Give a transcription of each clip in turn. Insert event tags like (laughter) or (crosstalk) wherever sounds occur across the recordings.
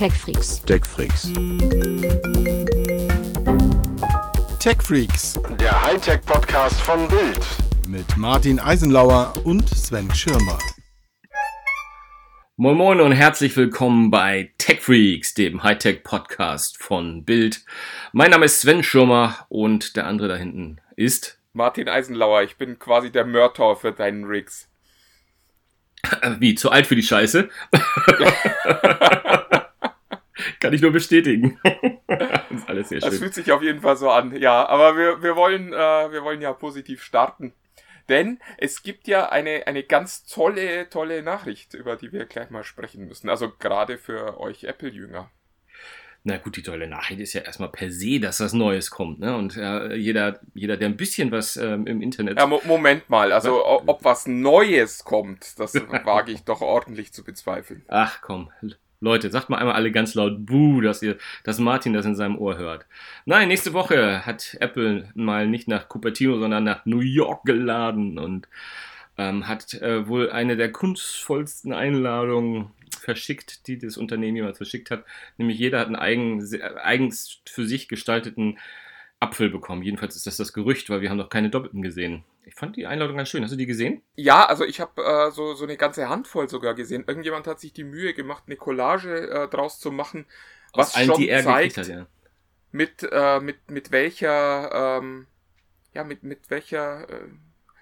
TechFreaks. TechFreaks. TechFreaks Der Hightech-Podcast von Bild. mit Martin Eisenlauer und Sven Schirmer. Moin Moin und herzlich willkommen bei TechFreaks, dem Hightech-Podcast von Bild. Mein Name ist Sven Schirmer und der andere da hinten ist, Martin Eisenlauer, ich bin quasi der Mörder für deinen Rigs. wie, zu alt für die Scheiße? (laughs) Kann ich nur bestätigen. das (laughs) ist alles sehr Das schön. fühlt sich auf jeden Fall so an, ja. Aber wir, wir, wollen, äh, wir wollen ja positiv starten. Denn es gibt ja eine, eine ganz tolle, tolle Nachricht, über die wir gleich mal sprechen müssen. Also gerade für euch Apple-Jünger. Na gut, die tolle Nachricht ist ja erstmal per se, dass das Neues kommt. Ne? Und äh, jeder, jeder, der ein bisschen was ähm, im Internet... Ja, Mo Moment mal, also ob was Neues kommt, das (laughs) wage ich doch ordentlich zu bezweifeln. Ach komm, Leute, sagt mal einmal alle ganz laut Buh, dass ihr, dass Martin das in seinem Ohr hört. Nein, nächste Woche hat Apple mal nicht nach Cupertino, sondern nach New York geladen und ähm, hat äh, wohl eine der kunstvollsten Einladungen verschickt, die das Unternehmen jemals verschickt hat. Nämlich jeder hat einen eigen, eigens für sich gestalteten Apfel bekommen. Jedenfalls ist das das Gerücht, weil wir haben noch keine Doppelten gesehen. Ich fand die Einladung ganz schön. Hast du die gesehen? Ja, also ich habe äh, so, so eine ganze Handvoll sogar gesehen. Irgendjemand hat sich die Mühe gemacht, eine Collage äh, draus zu machen, was Aus allen, schon die er zeigt, hat, ja. mit, äh, mit, mit welcher, ähm, ja, mit, mit welcher äh,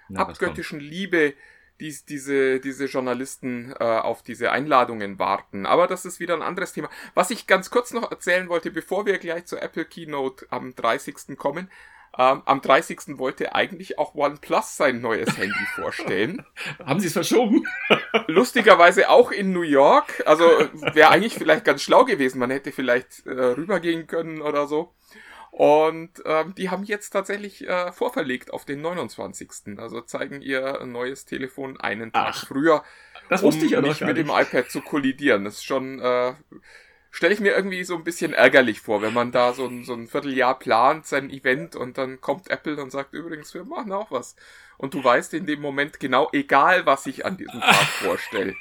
Na, abgöttischen Liebe dies, diese, diese Journalisten äh, auf diese Einladungen warten. Aber das ist wieder ein anderes Thema. Was ich ganz kurz noch erzählen wollte, bevor wir gleich zur Apple Keynote am 30. kommen. Ähm, am 30. wollte eigentlich auch OnePlus sein neues Handy (laughs) vorstellen. Haben sie es verschoben? (laughs) Lustigerweise auch in New York. Also wäre eigentlich vielleicht ganz schlau gewesen. Man hätte vielleicht äh, rübergehen können oder so. Und ähm, die haben jetzt tatsächlich äh, vorverlegt auf den 29. Also zeigen ihr neues Telefon einen Tag Ach, früher, Das um wusste ich ja nicht mit dem iPad zu kollidieren. Das ist schon, äh, stelle ich mir irgendwie so ein bisschen ärgerlich vor, wenn man da so ein, so ein Vierteljahr plant, sein Event und dann kommt Apple und sagt, übrigens, wir machen auch was. Und du weißt in dem Moment genau, egal was ich an diesem Tag (laughs) vorstelle.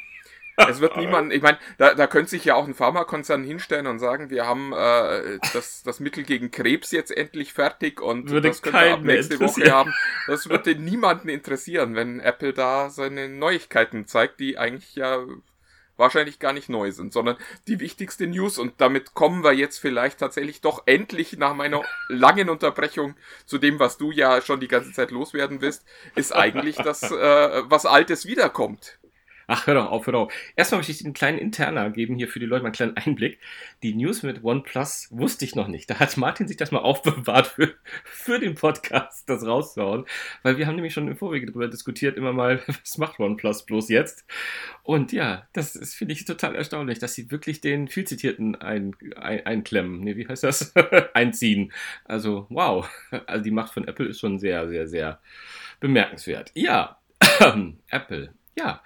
Es wird niemand, ich meine, da, da könnte sich ja auch ein Pharmakonzern hinstellen und sagen, wir haben äh, das, das Mittel gegen Krebs jetzt endlich fertig und Würde das können wir ab nächste Woche haben. Das würde niemanden interessieren, wenn Apple da seine Neuigkeiten zeigt, die eigentlich ja wahrscheinlich gar nicht neu sind, sondern die wichtigste News. Und damit kommen wir jetzt vielleicht tatsächlich doch endlich nach meiner langen Unterbrechung zu dem, was du ja schon die ganze Zeit loswerden willst, ist eigentlich, dass äh, was Altes wiederkommt. Ach, hör doch auf, hör doch auf. Erstmal möchte ich einen kleinen Interner geben, hier für die Leute mal einen kleinen Einblick. Die News mit OnePlus wusste ich noch nicht. Da hat Martin sich das mal (laughs) aufbewahrt für, für den Podcast, das rauszuhauen. Weil wir haben nämlich schon im Vorwege darüber diskutiert, immer mal, (laughs) was macht OnePlus bloß jetzt? Und ja, das ist, finde ich, total erstaunlich, dass sie wirklich den viel zitierten ein, ein, einklemmen. Nee, wie heißt das? (laughs) Einziehen. Also, wow. Also die Macht von Apple ist schon sehr, sehr, sehr bemerkenswert. Ja, (clears throat) Apple. Ja,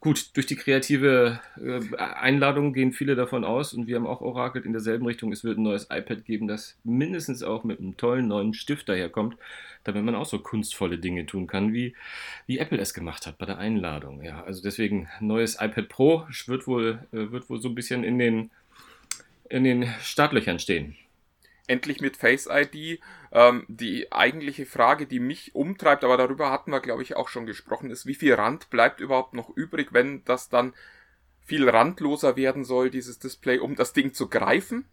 gut, durch die kreative äh, Einladung gehen viele davon aus und wir haben auch orakelt in derselben Richtung, es wird ein neues iPad geben, das mindestens auch mit einem tollen neuen Stift daherkommt, damit man auch so kunstvolle Dinge tun kann, wie, wie Apple es gemacht hat bei der Einladung. Ja, also deswegen neues iPad Pro wird wohl, äh, wird wohl so ein bisschen in den, in den Startlöchern stehen. Endlich mit Face ID. Ähm, die eigentliche Frage, die mich umtreibt, aber darüber hatten wir, glaube ich, auch schon gesprochen, ist, wie viel Rand bleibt überhaupt noch übrig, wenn das dann viel randloser werden soll, dieses Display, um das Ding zu greifen?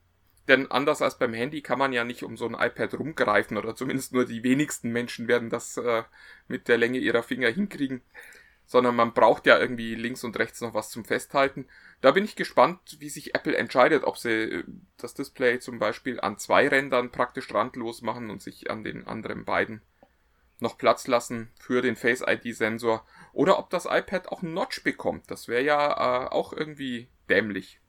Denn anders als beim Handy kann man ja nicht um so ein iPad rumgreifen oder zumindest nur die wenigsten Menschen werden das äh, mit der Länge ihrer Finger hinkriegen, sondern man braucht ja irgendwie links und rechts noch was zum Festhalten. Da bin ich gespannt, wie sich Apple entscheidet, ob sie äh, das Display zum Beispiel an zwei Rändern praktisch randlos machen und sich an den anderen beiden noch Platz lassen für den Face ID-Sensor oder ob das iPad auch einen Notch bekommt. Das wäre ja äh, auch irgendwie dämlich.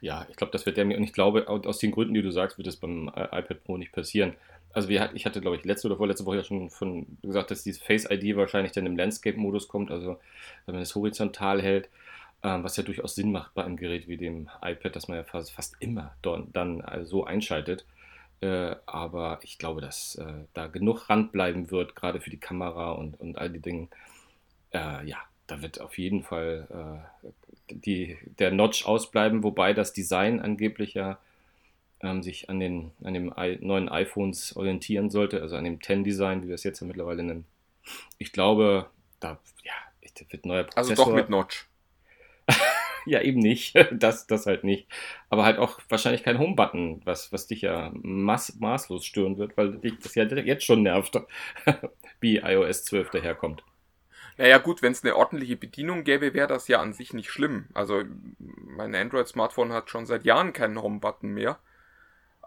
Ja, ich glaube, das wird mir, und ich glaube, au- aus den Gründen, die du sagst, wird es beim äh, iPad Pro nicht passieren. Also wir, ich hatte, glaube ich, letzte oder vorletzte Woche ja schon von gesagt, dass dieses Face ID wahrscheinlich dann im Landscape-Modus kommt, also wenn man es horizontal hält, ähm, was ja durchaus Sinn macht bei einem Gerät wie dem iPad, dass man ja fast, fast immer don, dann äh, so einschaltet. Äh, aber ich glaube, dass äh, da genug Rand bleiben wird, gerade für die Kamera und, und all die Dinge. Äh, ja, da wird auf jeden Fall, äh, die, der Notch ausbleiben, wobei das Design angeblich ja ähm, sich an den an dem I neuen iPhones orientieren sollte, also an dem 10 Design, wie wir es jetzt ja mittlerweile nennen. Ich glaube, da ja, wird neuer Prozessor. Also doch mit Notch. (laughs) ja, eben nicht. (laughs) Das, das halt nicht. Aber halt auch wahrscheinlich kein Home-Button, was, was dich ja maß, maßlos stören wird, weil dich das ja jetzt schon nervt, (laughs) wie iOS 12 daherkommt. Naja gut, wenn es eine ordentliche Bedienung gäbe, wäre das ja an sich nicht schlimm. Also mein Android-Smartphone hat schon seit Jahren keinen Home-Button mehr.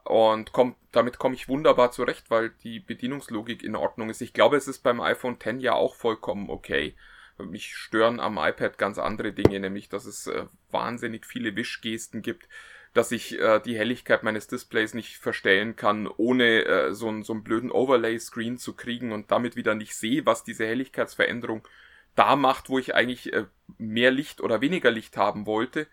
Und komm, damit komme ich wunderbar zurecht, weil die Bedienungslogik in Ordnung ist. Ich glaube, es ist beim iPhone X ja auch vollkommen okay. Mich stören am iPad ganz andere Dinge, nämlich dass es äh, wahnsinnig viele Wischgesten gibt, dass ich äh, die Helligkeit meines Displays nicht verstellen kann, ohne äh, so, einen, so einen blöden Overlay-Screen zu kriegen und damit wieder nicht sehe, was diese Helligkeitsveränderung da macht, wo ich eigentlich äh, mehr Licht oder weniger Licht haben wollte.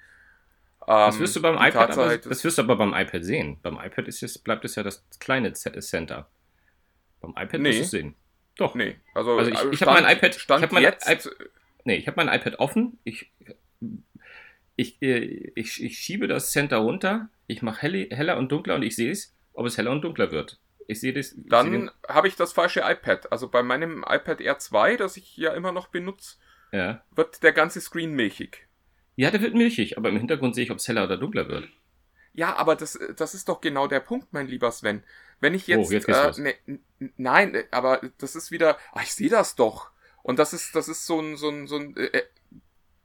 Das wirst du beim iPad, aber, das wirst du aber beim iPad sehen. Beim iPad ist es, bleibt es ja das kleine Center. Beim iPad nee. wirst du es sehen. Doch. Nee, also, also ich, ich habe mein iPad. Stand ich hab mein jetzt. iPad, nee, ich habe mein iPad offen. Ich, ich, äh, ich, ich schiebe das Center runter. Ich mache heller und dunkler und ich sehe es, ob es heller und dunkler wird. Ich sehe das. Dann habe ich das falsche iPad. Also bei meinem iPad R2, das ich ja immer noch benutze, ja. wird der ganze Screen milchig. Ja, der wird milchig, aber im Hintergrund sehe ich, ob es heller oder dunkler wird. Ja, aber das, das ist doch genau der Punkt, mein lieber Sven. Wenn ich jetzt, oh, jetzt äh, ne, nein, äh, aber das ist wieder, ach, ich sehe das doch. Und das ist, das ist so ein, so ein, so ein, äh, äh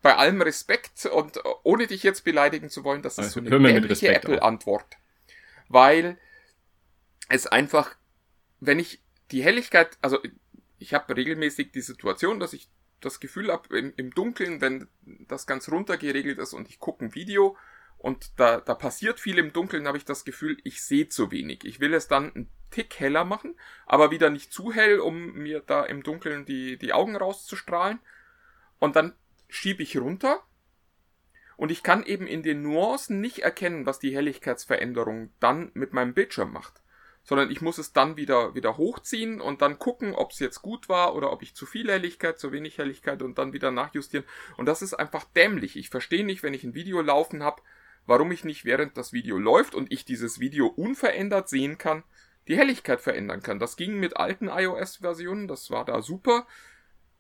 bei allem Respekt und ohne dich jetzt beleidigen zu wollen, das ist so eine dämliche Apple-Antwort. Weil es einfach, wenn ich die Helligkeit, also ich habe regelmäßig die Situation, dass ich das Gefühl habe, im, im Dunkeln, wenn das ganz runter geregelt ist und ich gucke ein Video und da, da passiert viel im Dunkeln, habe ich das Gefühl, ich sehe zu wenig. Ich will es dann einen Tick heller machen, aber wieder nicht zu hell, um mir da im Dunkeln die, die Augen rauszustrahlen. Und dann schiebe ich runter und ich kann eben in den Nuancen nicht erkennen, was die Helligkeitsveränderung dann mit meinem Bildschirm macht. Sondern ich muss es dann wieder, wieder hochziehen und dann gucken, ob es jetzt gut war oder ob ich zu viel Helligkeit, zu wenig Helligkeit und dann wieder nachjustieren. Und das ist einfach dämlich. Ich verstehe nicht, wenn ich ein Video laufen habe, warum ich nicht während das Video läuft und ich dieses Video unverändert sehen kann, die Helligkeit verändern kann. Das ging mit alten iOS-Versionen, das war da super.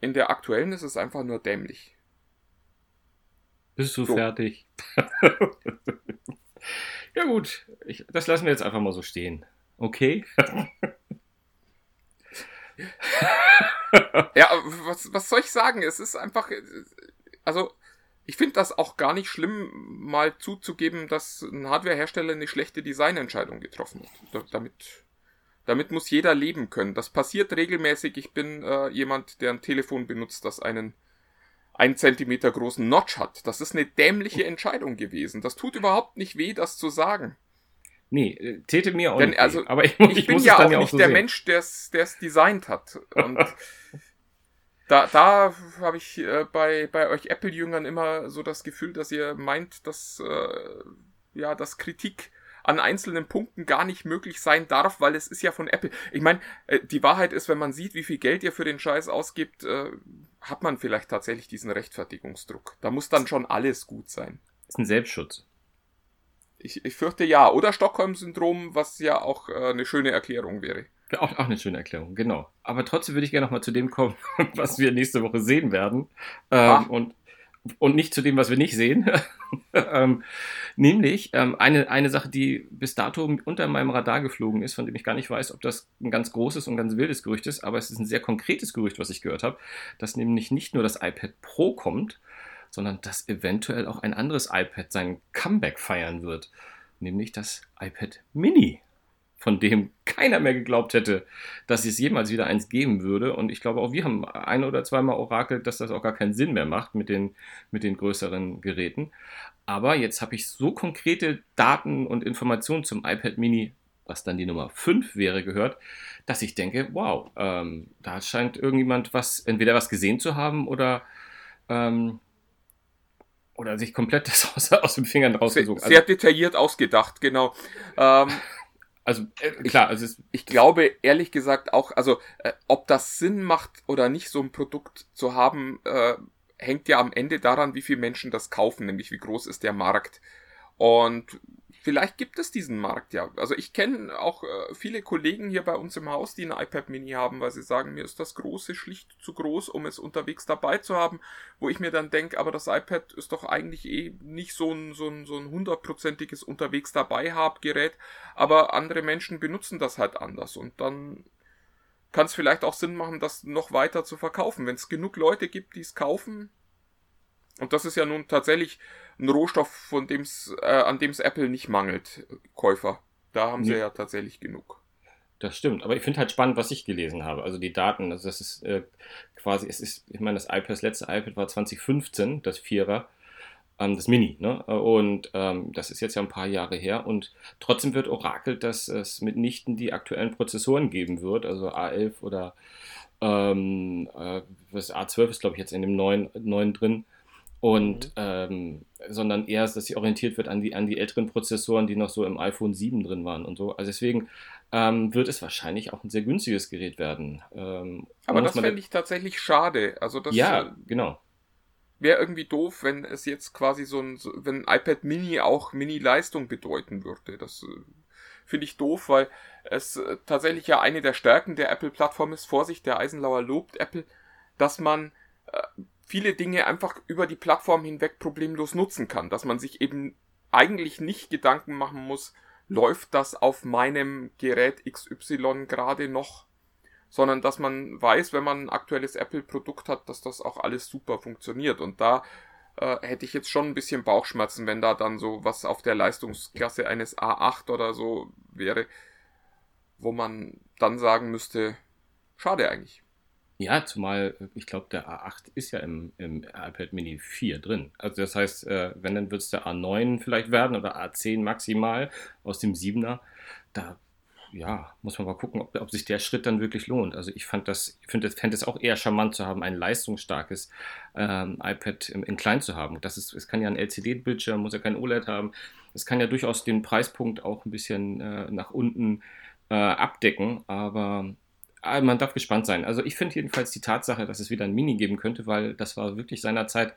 In der aktuellen ist es einfach nur dämlich. Bist du so. fertig? (laughs) ja gut, ich, das lassen wir jetzt einfach mal so stehen. Okay? (laughs) ja, was, was soll ich sagen? Es ist einfach, also ich finde das auch gar nicht schlimm, mal zuzugeben, dass ein Hardwarehersteller eine schlechte Designentscheidung getroffen hat. damit, damit muss jeder leben können. Das passiert regelmäßig. Ich bin äh, jemand, der ein Telefon benutzt, das einen ein Zentimeter großen Notch hat. Das ist eine dämliche Entscheidung gewesen. Das tut überhaupt nicht weh, das zu sagen. Nee, äh, täte mir auch Denn, nicht. Also, aber ich, ich, ich bin ja auch nicht so der sehen. Mensch, der es designt hat. Und (laughs) da, da habe ich äh, bei, bei euch Apple-Jüngern immer so das Gefühl, dass ihr meint, dass, äh, ja, dass Kritik an einzelnen Punkten gar nicht möglich sein darf, weil es ist ja von Apple. Ich meine, äh, die Wahrheit ist, wenn man sieht, wie viel Geld ihr für den Scheiß ausgibt, äh, hat man vielleicht tatsächlich diesen Rechtfertigungsdruck. Da muss dann schon alles gut sein. Das ist ein Selbstschutz. Ich, ich fürchte ja. Oder Stockholm-Syndrom, was ja auch äh, eine schöne Erklärung wäre. Auch, auch eine schöne Erklärung, genau. Aber trotzdem würde ich gerne nochmal zu dem kommen, (laughs) was wir nächste Woche sehen werden. Ähm, und, und nicht zu dem, was wir nicht sehen. (laughs) ähm, nämlich ähm, eine, eine Sache, die bis dato unter meinem Radar geflogen ist, von dem ich gar nicht weiß, ob das ein ganz großes und ganz wildes Gerücht ist, aber es ist ein sehr konkretes Gerücht, was ich gehört habe, dass nämlich nicht nur das iPad Pro kommt, sondern dass eventuell auch ein anderes iPad sein Comeback feiern wird, nämlich das iPad Mini von dem keiner mehr geglaubt hätte, dass es jemals wieder eins geben würde. Und ich glaube, auch wir haben ein oder zweimal orakelt, dass das auch gar keinen Sinn mehr macht mit den, mit den größeren Geräten. Aber jetzt habe ich so konkrete Daten und Informationen zum iPad Mini, was dann die Nummer 5 wäre, gehört, dass ich denke, wow, ähm, da scheint irgendjemand was, entweder was gesehen zu haben oder ähm, oder sich komplett (laughs) das aus, aus den Fingern rausgesucht. Sehr, sehr detailliert ausgedacht, genau. Ähm, also äh, klar, also es, ich glaube ehrlich gesagt auch, also äh, ob das Sinn macht oder nicht, so ein Produkt zu haben, äh, hängt ja am Ende daran, wie viele Menschen das kaufen, nämlich wie groß ist der Markt. Und vielleicht gibt es diesen Markt ja. Also ich kenne auch äh, viele Kollegen hier bei uns im Haus, die ein iPad Mini haben, weil sie sagen, mir ist das große schlicht zu groß, um es unterwegs dabei zu haben, wo ich mir dann denke, aber das iPad ist doch eigentlich eh nicht so ein so ein so ein hundertprozentiges unterwegs dabei hab Gerät, aber andere Menschen benutzen das halt anders und dann kann es vielleicht auch Sinn machen, das noch weiter zu verkaufen, wenn es genug Leute gibt, die es kaufen. Und das ist ja nun tatsächlich ein Rohstoff, von dem's, äh, an dem es Apple nicht mangelt, Käufer. Da haben sie ja tatsächlich genug. Das stimmt, aber ich finde halt spannend, was ich gelesen habe. Also die Daten, also das ist äh, quasi, es ist, ich meine, das iPad, das letzte iPad war 2015, das Vierer, ähm, das Mini, ne? Und ähm, das ist jetzt ja ein paar Jahre her und trotzdem wird orakelt, dass es mitnichten die aktuellen Prozessoren geben wird, also A11 oder ähm, äh, was A12 ist, glaube ich, jetzt in dem neuen, neuen drin und mhm. ähm, sondern eher, dass sie orientiert wird an die, an die älteren Prozessoren, die noch so im iPhone 7 drin waren und so. Also deswegen ähm, wird es wahrscheinlich auch ein sehr günstiges Gerät werden. Ähm, Aber das fände ich tatsächlich schade. Also das, ja, äh, genau. Wäre irgendwie doof, wenn es jetzt quasi so ein, wenn ein iPad Mini auch Mini-Leistung bedeuten würde. Das äh, finde ich doof, weil es äh, tatsächlich ja eine der Stärken der Apple-Plattform ist. Vorsicht, der Eisenlauer lobt Apple, dass man viele Dinge einfach über die Plattform hinweg problemlos nutzen kann, dass man sich eben eigentlich nicht Gedanken machen muss, läuft das auf meinem Gerät XY gerade noch, sondern dass man weiß, wenn man ein aktuelles Apple-Produkt hat, dass das auch alles super funktioniert. Und da äh, hätte ich jetzt schon ein bisschen Bauchschmerzen, wenn da dann so was auf der Leistungsklasse eines A8 oder so wäre, wo man dann sagen müsste, schade eigentlich. Ja, zumal ich glaube, der A8 ist ja im, im iPad Mini 4 drin. Also das heißt, äh, wenn, dann wird es der A9 vielleicht werden oder A10 maximal aus dem 7er. Da ja, muss man mal gucken, ob, ob, sich der Schritt dann wirklich lohnt. Also ich fand das, finde, fände es auch eher charmant zu haben, ein leistungsstarkes ähm, iPad in, in, klein zu haben. Das ist, es kann ja ein LCD-Bildschirm, muss ja kein OLED haben. Es kann ja durchaus den Preispunkt auch ein bisschen äh, nach unten äh, abdecken, aber man darf gespannt sein. Also ich finde jedenfalls die Tatsache, dass es wieder ein Mini geben könnte, weil das war wirklich seinerzeit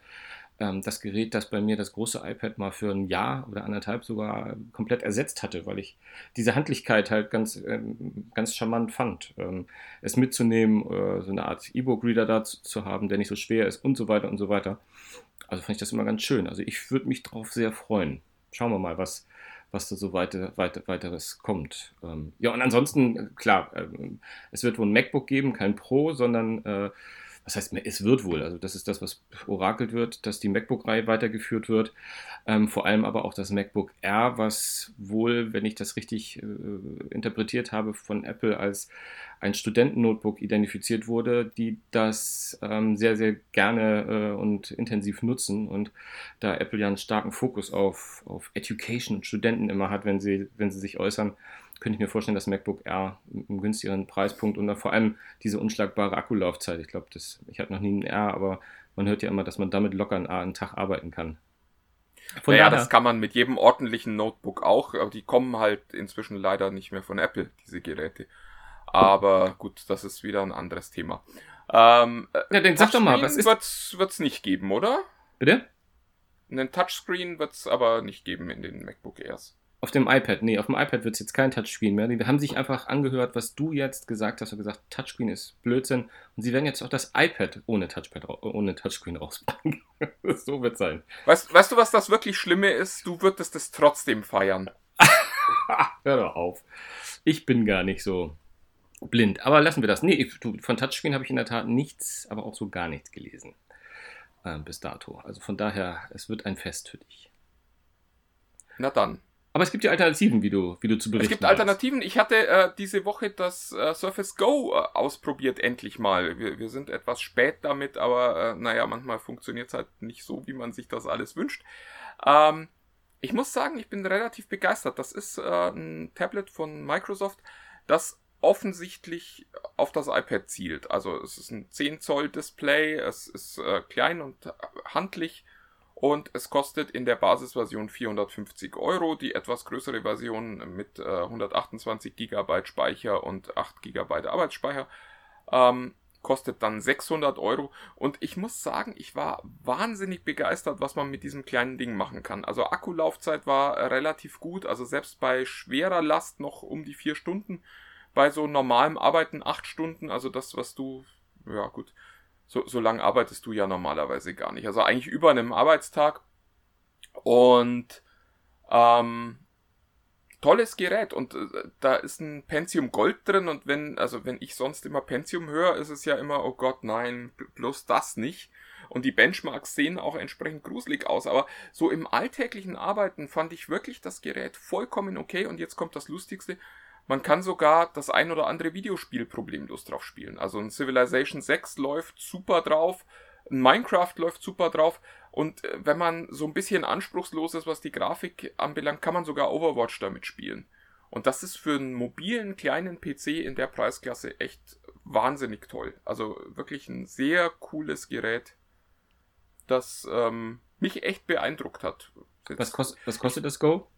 ähm, das Gerät, das bei mir das große iPad mal für ein Jahr oder anderthalb sogar komplett ersetzt hatte, weil ich diese Handlichkeit halt ganz, ähm, ganz charmant fand. Ähm, es mitzunehmen, äh, so eine Art E-Book-Reader da zu, zu haben, der nicht so schwer ist und so weiter und so weiter. Also fand ich das immer ganz schön. Also ich würde mich drauf sehr freuen. Schauen wir mal, was, was da so weiter, weiter, weiteres kommt. Ähm, ja, und ansonsten, klar, äh, es wird wohl ein MacBook geben, kein Pro, sondern äh, was heißt, es wird wohl, also das ist das, was orakelt wird, dass die MacBook-Reihe weitergeführt wird. Ähm, vor allem aber auch das MacBook R, was wohl, wenn ich das richtig äh, interpretiert habe, von Apple als ein Studenten-Notebook identifiziert wurde, die das ähm, sehr, sehr gerne äh, und intensiv nutzen. Und da Apple ja einen starken Fokus auf, auf Education und Studenten immer hat, wenn sie, wenn sie sich äußern, könnte ich mir vorstellen, dass MacBook R einen günstigeren Preispunkt und vor allem diese unschlagbare Akkulaufzeit. Ich glaube, ich hatte noch nie ein R, aber man hört ja immer, dass man damit locker einen, einen Tag arbeiten kann. Von naja, das kann man mit jedem ordentlichen Notebook auch, aber die kommen halt inzwischen leider nicht mehr von Apple, diese Geräte. Aber gut, das ist wieder ein anderes Thema. Ähm, ja, dann sag doch mal, was ist... Wird's, wird's nicht geben, oder? Bitte? Einen Touchscreen wird's aber nicht geben in den MacBook Airs. Auf dem iPad, nee, auf dem iPad wird es jetzt kein Touchscreen mehr. Die haben sich einfach angehört, was du jetzt gesagt hast und gesagt, Touchscreen ist Blödsinn. Und sie werden jetzt auch das iPad ohne Touchpad, ohne Touchscreen rausbringen. (laughs) so wird es sein. Weißt, weißt du, was das wirklich Schlimme ist? Du würdest es trotzdem feiern. (laughs) Hör doch auf. Ich bin gar nicht so blind. Aber lassen wir das. Nee, von Touchscreen habe ich in der Tat nichts, aber auch so gar nichts gelesen. Äh, bis dato. Also von daher, es wird ein Fest für dich. Na dann. Aber es gibt ja Alternativen, wie du, wie du zu berichten Es gibt Alternativen. Ich hatte äh, diese Woche das äh, Surface Go äh, ausprobiert, endlich mal. Wir, wir, sind etwas spät damit, aber äh, naja, manchmal funktioniert es halt nicht so, wie man sich das alles wünscht. Ähm, ich muss sagen, ich bin relativ begeistert. Das ist äh, ein Tablet von Microsoft, das offensichtlich auf das iPad zielt. Also es ist ein 10 Zoll Display, es ist äh, klein und handlich und es kostet in der Basisversion 450 Euro. Die etwas größere Version mit äh, 128 GB Speicher und 8 GB Arbeitsspeicher ähm, kostet dann 600 Euro. Und ich muss sagen, ich war wahnsinnig begeistert, was man mit diesem kleinen Ding machen kann. Also Akkulaufzeit war relativ gut, also selbst bei schwerer Last noch um die vier Stunden, bei so normalem Arbeiten acht Stunden, also das, was du, ja gut, so, so lange arbeitest du ja normalerweise gar nicht. Also eigentlich über einem Arbeitstag. Und ähm, tolles Gerät und äh, da ist ein Pentium Gold drin und wenn, also wenn ich sonst immer Pentium höre, ist es ja immer, oh Gott, nein, bloß das nicht. Und die Benchmarks sehen auch entsprechend gruselig aus, aber so im alltäglichen Arbeiten fand ich wirklich das Gerät vollkommen okay und jetzt kommt das Lustigste. Man kann sogar das ein oder andere Videospiel problemlos drauf spielen. Also ein Civilization 6 läuft super drauf, ein Minecraft läuft super drauf und äh, wenn man so ein bisschen anspruchslos ist, was die Grafik anbelangt, kann man sogar Overwatch damit spielen. Und das ist für einen mobilen kleinen PC in der Preisklasse echt wahnsinnig toll. Also wirklich ein sehr cooles Gerät, das ähm, mich echt beeindruckt hat. Was, kost, was kostet das Go?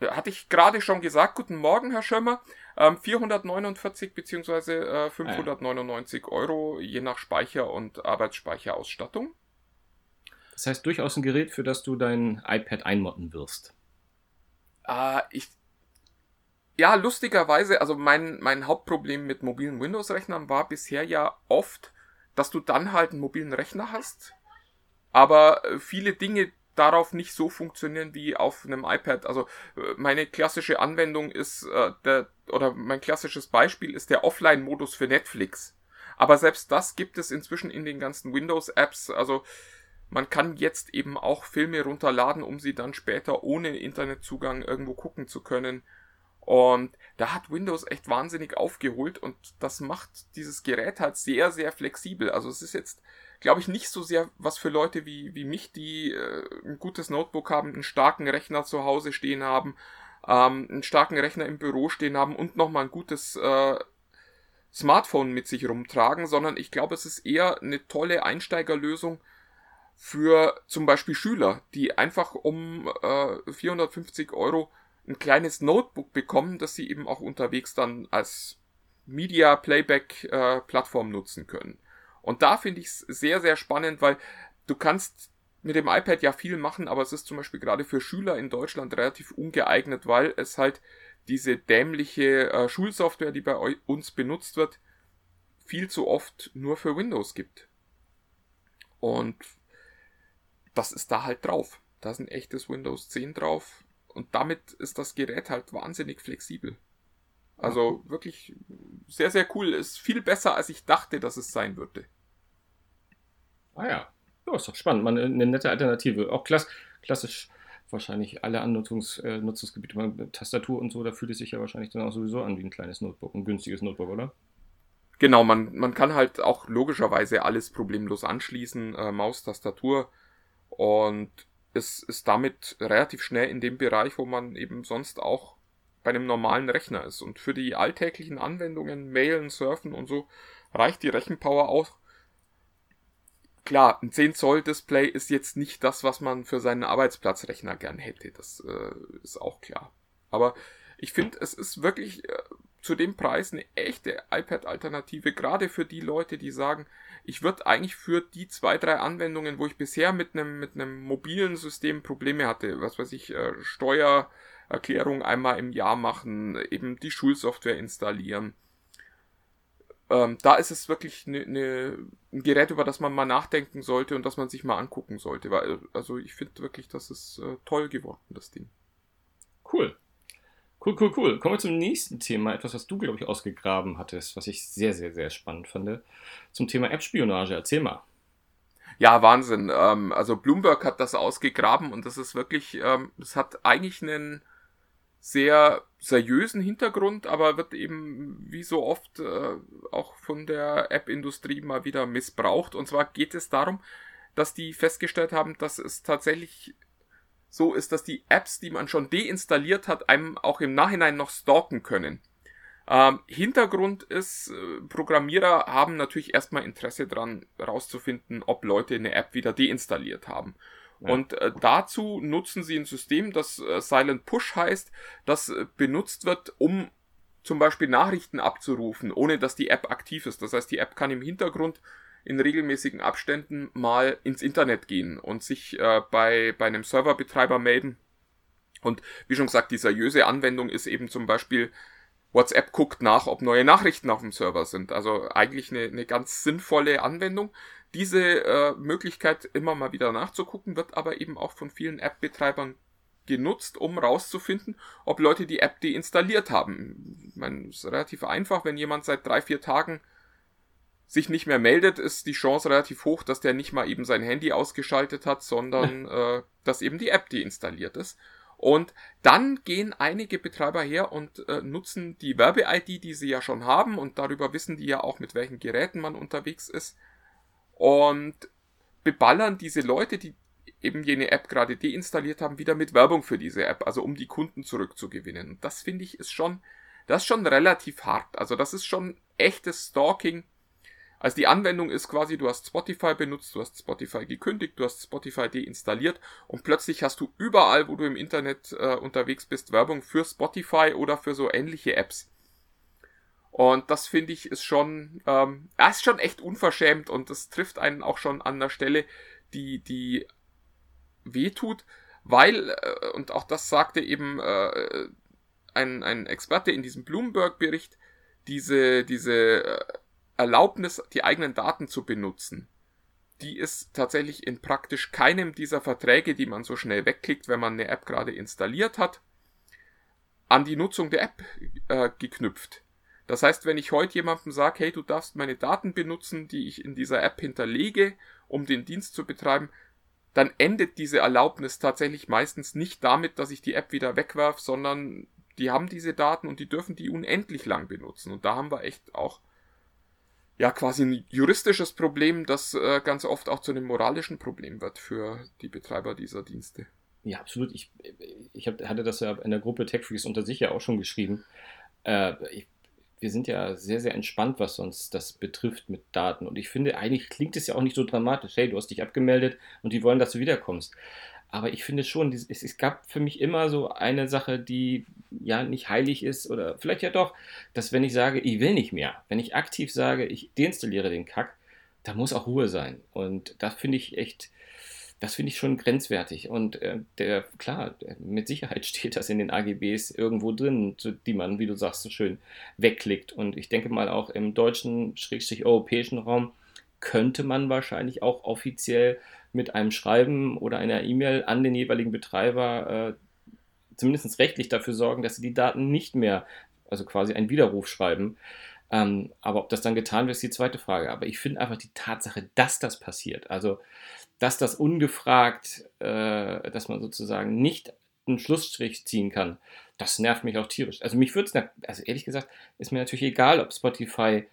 Äh, hatte ich gerade schon gesagt, guten Morgen, Herr Schömmer. Ähm, 449 bzw. Äh, 599 ah, ja. Euro, je nach Speicher und Arbeitsspeicherausstattung. Das heißt durchaus ein Gerät, für das du dein iPad einmotten wirst. Äh, ich. Ja, lustigerweise, also mein, mein Hauptproblem mit mobilen Windows-Rechnern war bisher ja oft, dass du dann halt einen mobilen Rechner hast, aber äh, viele Dinge darauf nicht so funktionieren wie auf einem iPad. Also äh, meine klassische Anwendung ist äh, der oder mein klassisches Beispiel ist der Offline-Modus für Netflix. Aber selbst das gibt es inzwischen in den ganzen Windows-Apps. Also man kann jetzt eben auch Filme runterladen, um sie dann später ohne Internetzugang irgendwo gucken zu können. Und da hat Windows echt wahnsinnig aufgeholt und das macht dieses Gerät halt sehr, sehr flexibel. Also es ist jetzt, glaube ich, nicht so sehr was für Leute wie, wie mich, die äh, ein gutes Notebook haben, einen starken Rechner zu Hause stehen haben, ähm, einen starken Rechner im Büro stehen haben und nochmal ein gutes äh, Smartphone mit sich rumtragen, sondern ich glaube, es ist eher eine tolle Einsteigerlösung, für zum Beispiel Schüler, die einfach um äh, 450 Euro ein kleines Notebook bekommen, das sie eben auch unterwegs dann als Media Playback äh, Plattform nutzen können. Und da finde ich es sehr, sehr spannend, weil du kannst mit dem iPad ja viel machen, aber es ist zum Beispiel gerade für Schüler in Deutschland relativ ungeeignet, weil es halt diese dämliche äh, Schulsoftware, die bei uns benutzt wird, viel zu oft nur für Windows gibt. Und das ist da halt drauf. Da ist ein echtes Windows 10 drauf und damit ist das Gerät halt wahnsinnig flexibel. Also wirklich sehr, sehr cool. Ist viel besser, als ich dachte, dass es sein würde. Ah ja. Ja, ist doch spannend. Man, eine nette Alternative. Auch klass, klassisch wahrscheinlich alle Annutzungs, äh, Nutzungsgebiete, Tastatur und so, da fühlt es sich ja wahrscheinlich dann auch sowieso an wie ein kleines Notebook, ein günstiges Notebook, oder? Genau, man, man kann halt auch logischerweise alles problemlos anschließen, äh, Maus, Tastatur, und es ist damit relativ schnell in dem Bereich, wo man eben sonst auch bei einem normalen Rechner ist. Und für die alltäglichen Anwendungen, Mailen, Surfen und so, reicht die Rechenpower auch. Klar, ein 10 Zoll Display ist jetzt nicht das, was man für seinen Arbeitsplatzrechner gern hätte. Das äh, ist auch klar. Aber ich finde, es ist wirklich äh, zu dem Preis eine echte iPad-Alternative, gerade für die Leute, die sagen, ich würde eigentlich für die zwei, drei Anwendungen, wo ich bisher mit einem, mit einem mobilen System Probleme hatte, was weiß ich, äh, Steuererklärung einmal im Jahr machen, eben die Schulsoftware installieren. Ähm, da ist es wirklich ne, ne, ein Gerät, über das man mal nachdenken sollte und das man sich mal angucken sollte. Weil, also ich finde wirklich, das ist äh, toll geworden, das Ding. Cool. Cool, cool, cool. Kommen wir zum nächsten Thema. Etwas, was du, glaube ich, ausgegraben hattest, was ich sehr, sehr, sehr spannend fand. Zum Thema App-Spionage. Erzähl mal. Ja, Wahnsinn. Ähm, also Bloomberg hat das ausgegraben und das ist wirklich, ähm, das hat eigentlich einen sehr seriösen Hintergrund, aber wird eben wie so oft äh, auch von der App-Industrie mal wieder missbraucht. Und zwar geht es darum, dass die festgestellt haben, dass es tatsächlich so ist, dass die Apps, die man schon deinstalliert hat, einem auch im Nachhinein noch stalken können. Ähm, Hintergrund ist, äh, Programmierer haben natürlich erstmal Interesse daran, herauszufinden, ob Leute eine App wieder deinstalliert haben. Und äh, dazu nutzen sie ein System, das äh, Silent Push heißt, das äh, benutzt wird, um zum Beispiel Nachrichten abzurufen, ohne dass die App aktiv ist. Das heißt, die App kann im Hintergrund in regelmäßigen Abständen mal ins Internet gehen und sich äh, bei, bei einem Serverbetreiber melden. Und wie schon gesagt, die seriöse Anwendung ist eben zum Beispiel WhatsApp guckt nach, ob neue Nachrichten auf dem Server sind. Also eigentlich eine, eine ganz sinnvolle Anwendung. Diese äh, Möglichkeit immer mal wieder nachzugucken, wird aber eben auch von vielen App-Betreibern genutzt, um rauszufinden, ob Leute die App deinstalliert haben. Ich meine, es ist relativ einfach, wenn jemand seit drei, vier Tagen sich nicht mehr meldet, ist die Chance relativ hoch, dass der nicht mal eben sein Handy ausgeschaltet hat, sondern (laughs) äh, dass eben die App deinstalliert ist. Und dann gehen einige Betreiber her und äh, nutzen die Werbe-ID, die sie ja schon haben, und darüber wissen die ja auch, mit welchen Geräten man unterwegs ist, und beballern diese Leute, die eben jene App gerade deinstalliert haben, wieder mit Werbung für diese App, also um die Kunden zurückzugewinnen. Und das finde ich ist schon, das ist schon relativ hart. Also das ist schon echtes Stalking also die Anwendung ist quasi, du hast Spotify benutzt, du hast Spotify gekündigt, du hast Spotify deinstalliert und plötzlich hast du überall, wo du im Internet äh, unterwegs bist, Werbung für Spotify oder für so ähnliche Apps. Und das finde ich ist schon, ähm, er ist schon echt unverschämt und das trifft einen auch schon an der Stelle, die, die wehtut, weil, äh, und auch das sagte eben äh, ein, ein Experte in diesem Bloomberg-Bericht, diese, diese äh, Erlaubnis, die eigenen Daten zu benutzen, die ist tatsächlich in praktisch keinem dieser Verträge, die man so schnell wegklickt, wenn man eine App gerade installiert hat, an die Nutzung der App äh, geknüpft. Das heißt, wenn ich heute jemandem sage, hey, du darfst meine Daten benutzen, die ich in dieser App hinterlege, um den Dienst zu betreiben, dann endet diese Erlaubnis tatsächlich meistens nicht damit, dass ich die App wieder wegwerf, sondern die haben diese Daten und die dürfen die unendlich lang benutzen. Und da haben wir echt auch ja quasi ein juristisches Problem, das äh, ganz oft auch zu einem moralischen Problem wird für die Betreiber dieser Dienste. Ja, absolut. Ich, ich hab, hatte das ja in der Gruppe TechFreaks unter sich ja auch schon geschrieben. Äh, ich, wir sind ja sehr, sehr entspannt, was uns das betrifft mit Daten. Und ich finde, eigentlich klingt es ja auch nicht so dramatisch. Hey, du hast dich abgemeldet und die wollen, dass du wiederkommst. Aber ich finde schon, es, gab für mich immer so eine Sache, die ja nicht heilig ist oder vielleicht ja doch, dass wenn ich sage, ich will nicht mehr, wenn ich aktiv sage, ich deinstalliere den Kack, da muss auch Ruhe sein. Und das finde ich echt, das finde ich schon grenzwertig. Und äh, der, klar, mit Sicherheit (laughs) steht das in den AGBs irgendwo drin, die man, wie du sagst, so schön wegklickt. Und ich denke mal auch im deutschen, schrägstrich europäischen Raum könnte man wahrscheinlich auch offiziell mit einem Schreiben oder einer E-Mail an den jeweiligen Betreiber äh, zumindest rechtlich dafür sorgen, dass sie die Daten nicht mehr, also quasi einen Widerruf schreiben. Ähm, aber ob das dann getan wird, ist die zweite Frage. Aber ich finde einfach die Tatsache, dass das passiert, also dass das ungefragt, äh, dass man sozusagen nicht einen Schlussstrich ziehen kann, das nervt mich auch tierisch. Also mich würde es, also ehrlich gesagt, ist mir natürlich egal, ob Spotify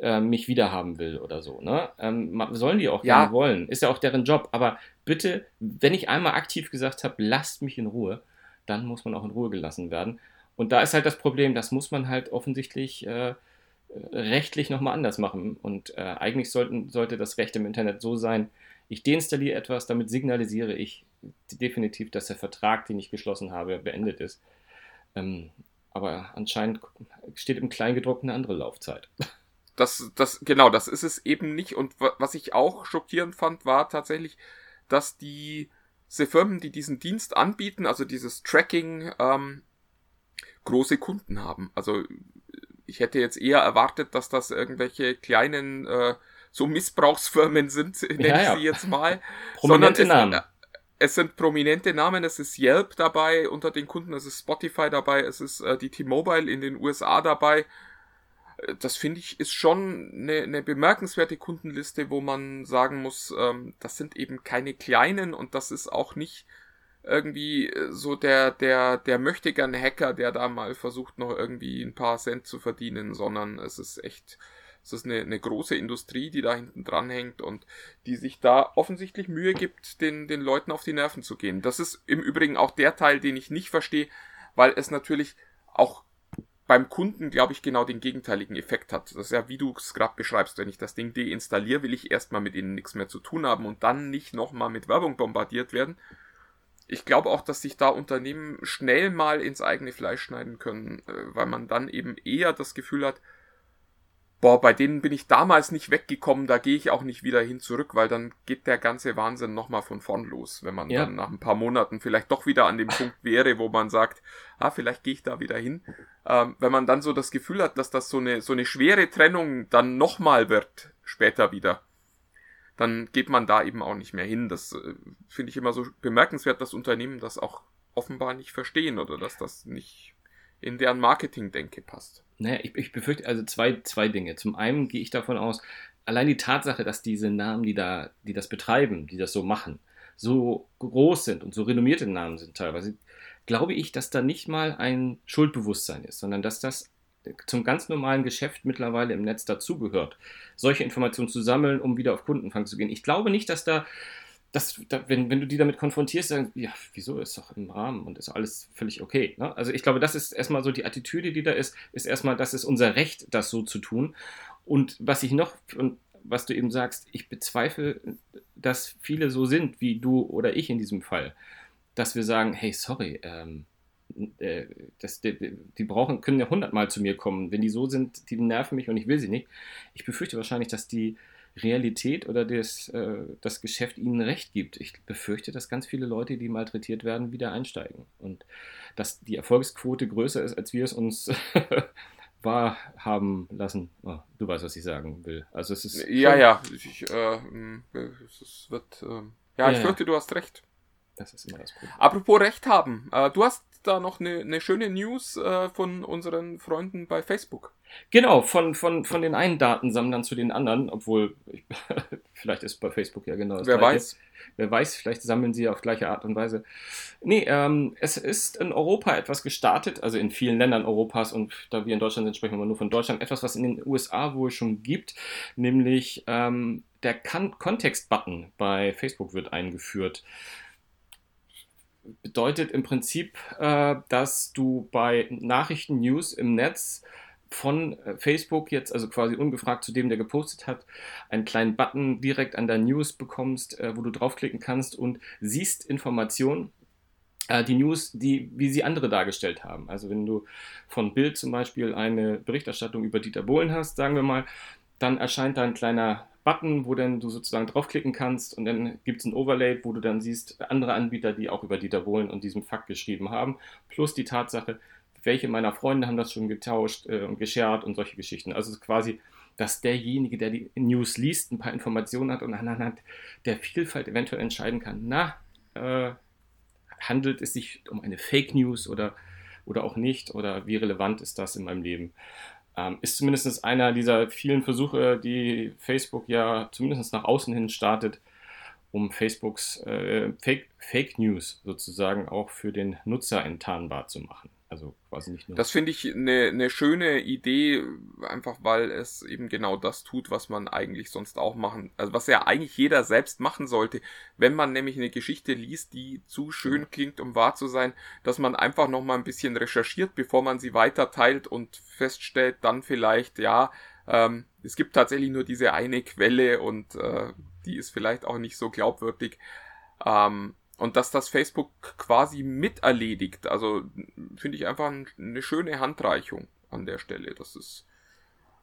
äh, mich wiederhaben will oder so. Ne? Ähm, sollen die auch ja. wollen. Ist ja auch deren Job. Aber bitte, wenn ich einmal aktiv gesagt habe, lasst mich in Ruhe, dann muss man auch in Ruhe gelassen werden. Und da ist halt das Problem, das muss man halt offensichtlich äh, rechtlich nochmal anders machen. Und äh, eigentlich sollten, sollte das Recht im Internet so sein, ich deinstalliere etwas, damit signalisiere ich definitiv, dass der Vertrag, den ich geschlossen habe, beendet ist. Ähm, aber anscheinend steht im Kleingedruckten eine andere Laufzeit. Das, das, genau, das ist es eben nicht. Und was ich auch schockierend fand, war tatsächlich, dass die, Firmen, die diesen Dienst anbieten, also dieses Tracking, ähm, große Kunden haben. Also ich hätte jetzt eher erwartet, dass das irgendwelche kleinen äh, so Missbrauchsfirmen sind, (laughs) nenne ja, ich ja. sie jetzt mal. (laughs) Prominente Namen. Es, es sind prominente Namen, es ist Yelp dabei unter den Kunden, es ist Spotify dabei, es ist äh, die T-Mobile in den USA dabei das finde ich ist schon eine, eine bemerkenswerte Kundenliste, wo man sagen muss, ähm, das sind eben keine kleinen und das ist auch nicht irgendwie äh, so der, der, der möchte gern Hacker, der da mal versucht, noch irgendwie ein paar Cent zu verdienen, sondern es ist echt, es ist eine, eine große Industrie, die da hinten dran hängt und die sich da offensichtlich Mühe gibt, den, den Leuten auf die Nerven zu gehen. Das ist im Übrigen auch der Teil, den ich nicht verstehe, weil es natürlich auch beim Kunden, glaube ich, genau den gegenteiligen Effekt hat. Das ist ja, wie du es gerade beschreibst, wenn ich das Ding deinstalliere, will ich erstmal mit ihnen nichts mehr zu tun haben und dann nicht nochmal mit Werbung bombardiert werden. ich glaube auch, dass sich da Unternehmen schnell mal ins eigene Fleisch schneiden können, äh, weil man dann eben eher das Gefühl hat, boah, bei denen bin ich damals nicht weggekommen, da gehe ich auch nicht wieder hin zurück, weil dann geht der ganze Wahnsinn nochmal von vorn los, wenn man ja. dann nach ein paar Monaten vielleicht doch wieder an dem Punkt wäre, wo man sagt, ah, vielleicht gehe ich da wieder hin. Ähm, wenn man dann so das Gefühl hat, dass das so eine, so eine schwere Trennung dann nochmal wird, später wieder, dann geht man da eben auch nicht mehr hin. Das äh, finde ich immer so bemerkenswert, dass Unternehmen das auch offenbar nicht verstehen oder dass das nicht in deren Marketing-Denke passt. Naja, ich, ich befürchte also zwei, zwei Dinge. Zum einen gehe ich davon aus, allein die Tatsache, dass diese Namen, die da, die das betreiben, die das so machen, so groß sind und so renommierte Namen sind teilweise, glaube ich, dass da nicht mal ein Schuldbewusstsein ist, sondern dass das zum ganz normalen Geschäft mittlerweile im Netz dazugehört, solche Informationen zu sammeln, um wieder auf Kundenfang zu gehen. Ich glaube nicht, dass da das, da, wenn, wenn du die damit konfrontierst, dann, ja, wieso ist doch im Rahmen und ist alles völlig okay. Ne? Also ich glaube, das ist erstmal so die Attitüde, die da ist, ist erstmal, das ist unser Recht, das so zu tun. Und was ich noch, und was du eben sagst, ich bezweifle, dass viele so sind wie du oder ich in diesem Fall, dass wir sagen, hey, sorry, ähm, äh, das, die, die, brauchen, können ja hundertmal zu mir kommen. Wenn die so sind, die nerven mich und ich will sie nicht. Ich befürchte wahrscheinlich, dass die Realität oder das, äh, das Geschäft ihnen recht gibt. Ich befürchte, dass ganz viele Leute, die malträtiert werden, wieder einsteigen. Und dass die Erfolgsquote größer ist, als wir es uns (laughs) wahrhaben lassen. Oh, du weißt, was ich sagen will. Also es ist. Ja, ja. Ich, äh, es wird. Äh, ja, ich ja, fürchte, du hast recht. Das ist immer das Problem. Apropos Recht haben. Äh, du hast da noch eine, eine schöne News äh, von unseren Freunden bei Facebook. Genau, von, von, von den einen Datensammlern zu den anderen, obwohl ich, (laughs) vielleicht ist bei Facebook ja genau das Wer gleiche. weiß. Wer weiß, vielleicht sammeln sie auf gleiche Art und Weise. Nee, ähm, es ist in Europa etwas gestartet, also in vielen Ländern Europas und da wir in Deutschland sind, sprechen wir nur von Deutschland, etwas, was in den USA wohl schon gibt, nämlich ähm, der Kontext-Button bei Facebook wird eingeführt bedeutet im Prinzip, äh, dass du bei Nachrichten, News im Netz von äh, Facebook jetzt, also quasi ungefragt zu dem, der gepostet hat, einen kleinen Button direkt an der News bekommst, äh, wo du draufklicken kannst und siehst Informationen, äh, die News, die, wie sie andere dargestellt haben. Also wenn du von Bild zum Beispiel eine Berichterstattung über Dieter Bohlen hast, sagen wir mal, dann erscheint da ein kleiner Button, wo dann du sozusagen draufklicken kannst und dann gibt es ein Overlay, wo du dann siehst andere Anbieter, die auch über Dieter Bohlen und diesem Fakt geschrieben haben, plus die Tatsache, welche meiner Freunde haben das schon getauscht äh, und geshared und solche Geschichten. Also quasi, dass derjenige, der die News liest, ein paar Informationen hat und anhand der Vielfalt eventuell entscheiden kann, na, äh, handelt es sich um eine Fake News oder, oder auch nicht oder wie relevant ist das in meinem Leben. Ähm, ist zumindest einer dieser vielen Versuche, die Facebook ja zumindest nach außen hin startet, um Facebooks äh, Fake, Fake News sozusagen auch für den Nutzer enttarnbar zu machen. Also quasi nicht nur. Das finde ich eine, eine schöne Idee, einfach weil es eben genau das tut, was man eigentlich sonst auch machen, also was ja eigentlich jeder selbst machen sollte, wenn man nämlich eine Geschichte liest, die zu schön klingt, um wahr zu sein, dass man einfach nochmal ein bisschen recherchiert, bevor man sie weiter teilt und feststellt dann vielleicht, ja, ähm, es gibt tatsächlich nur diese eine Quelle und äh, die ist vielleicht auch nicht so glaubwürdig. Ähm, und dass das Facebook quasi miterledigt. Also finde ich einfach eine schöne Handreichung an der Stelle. Das ist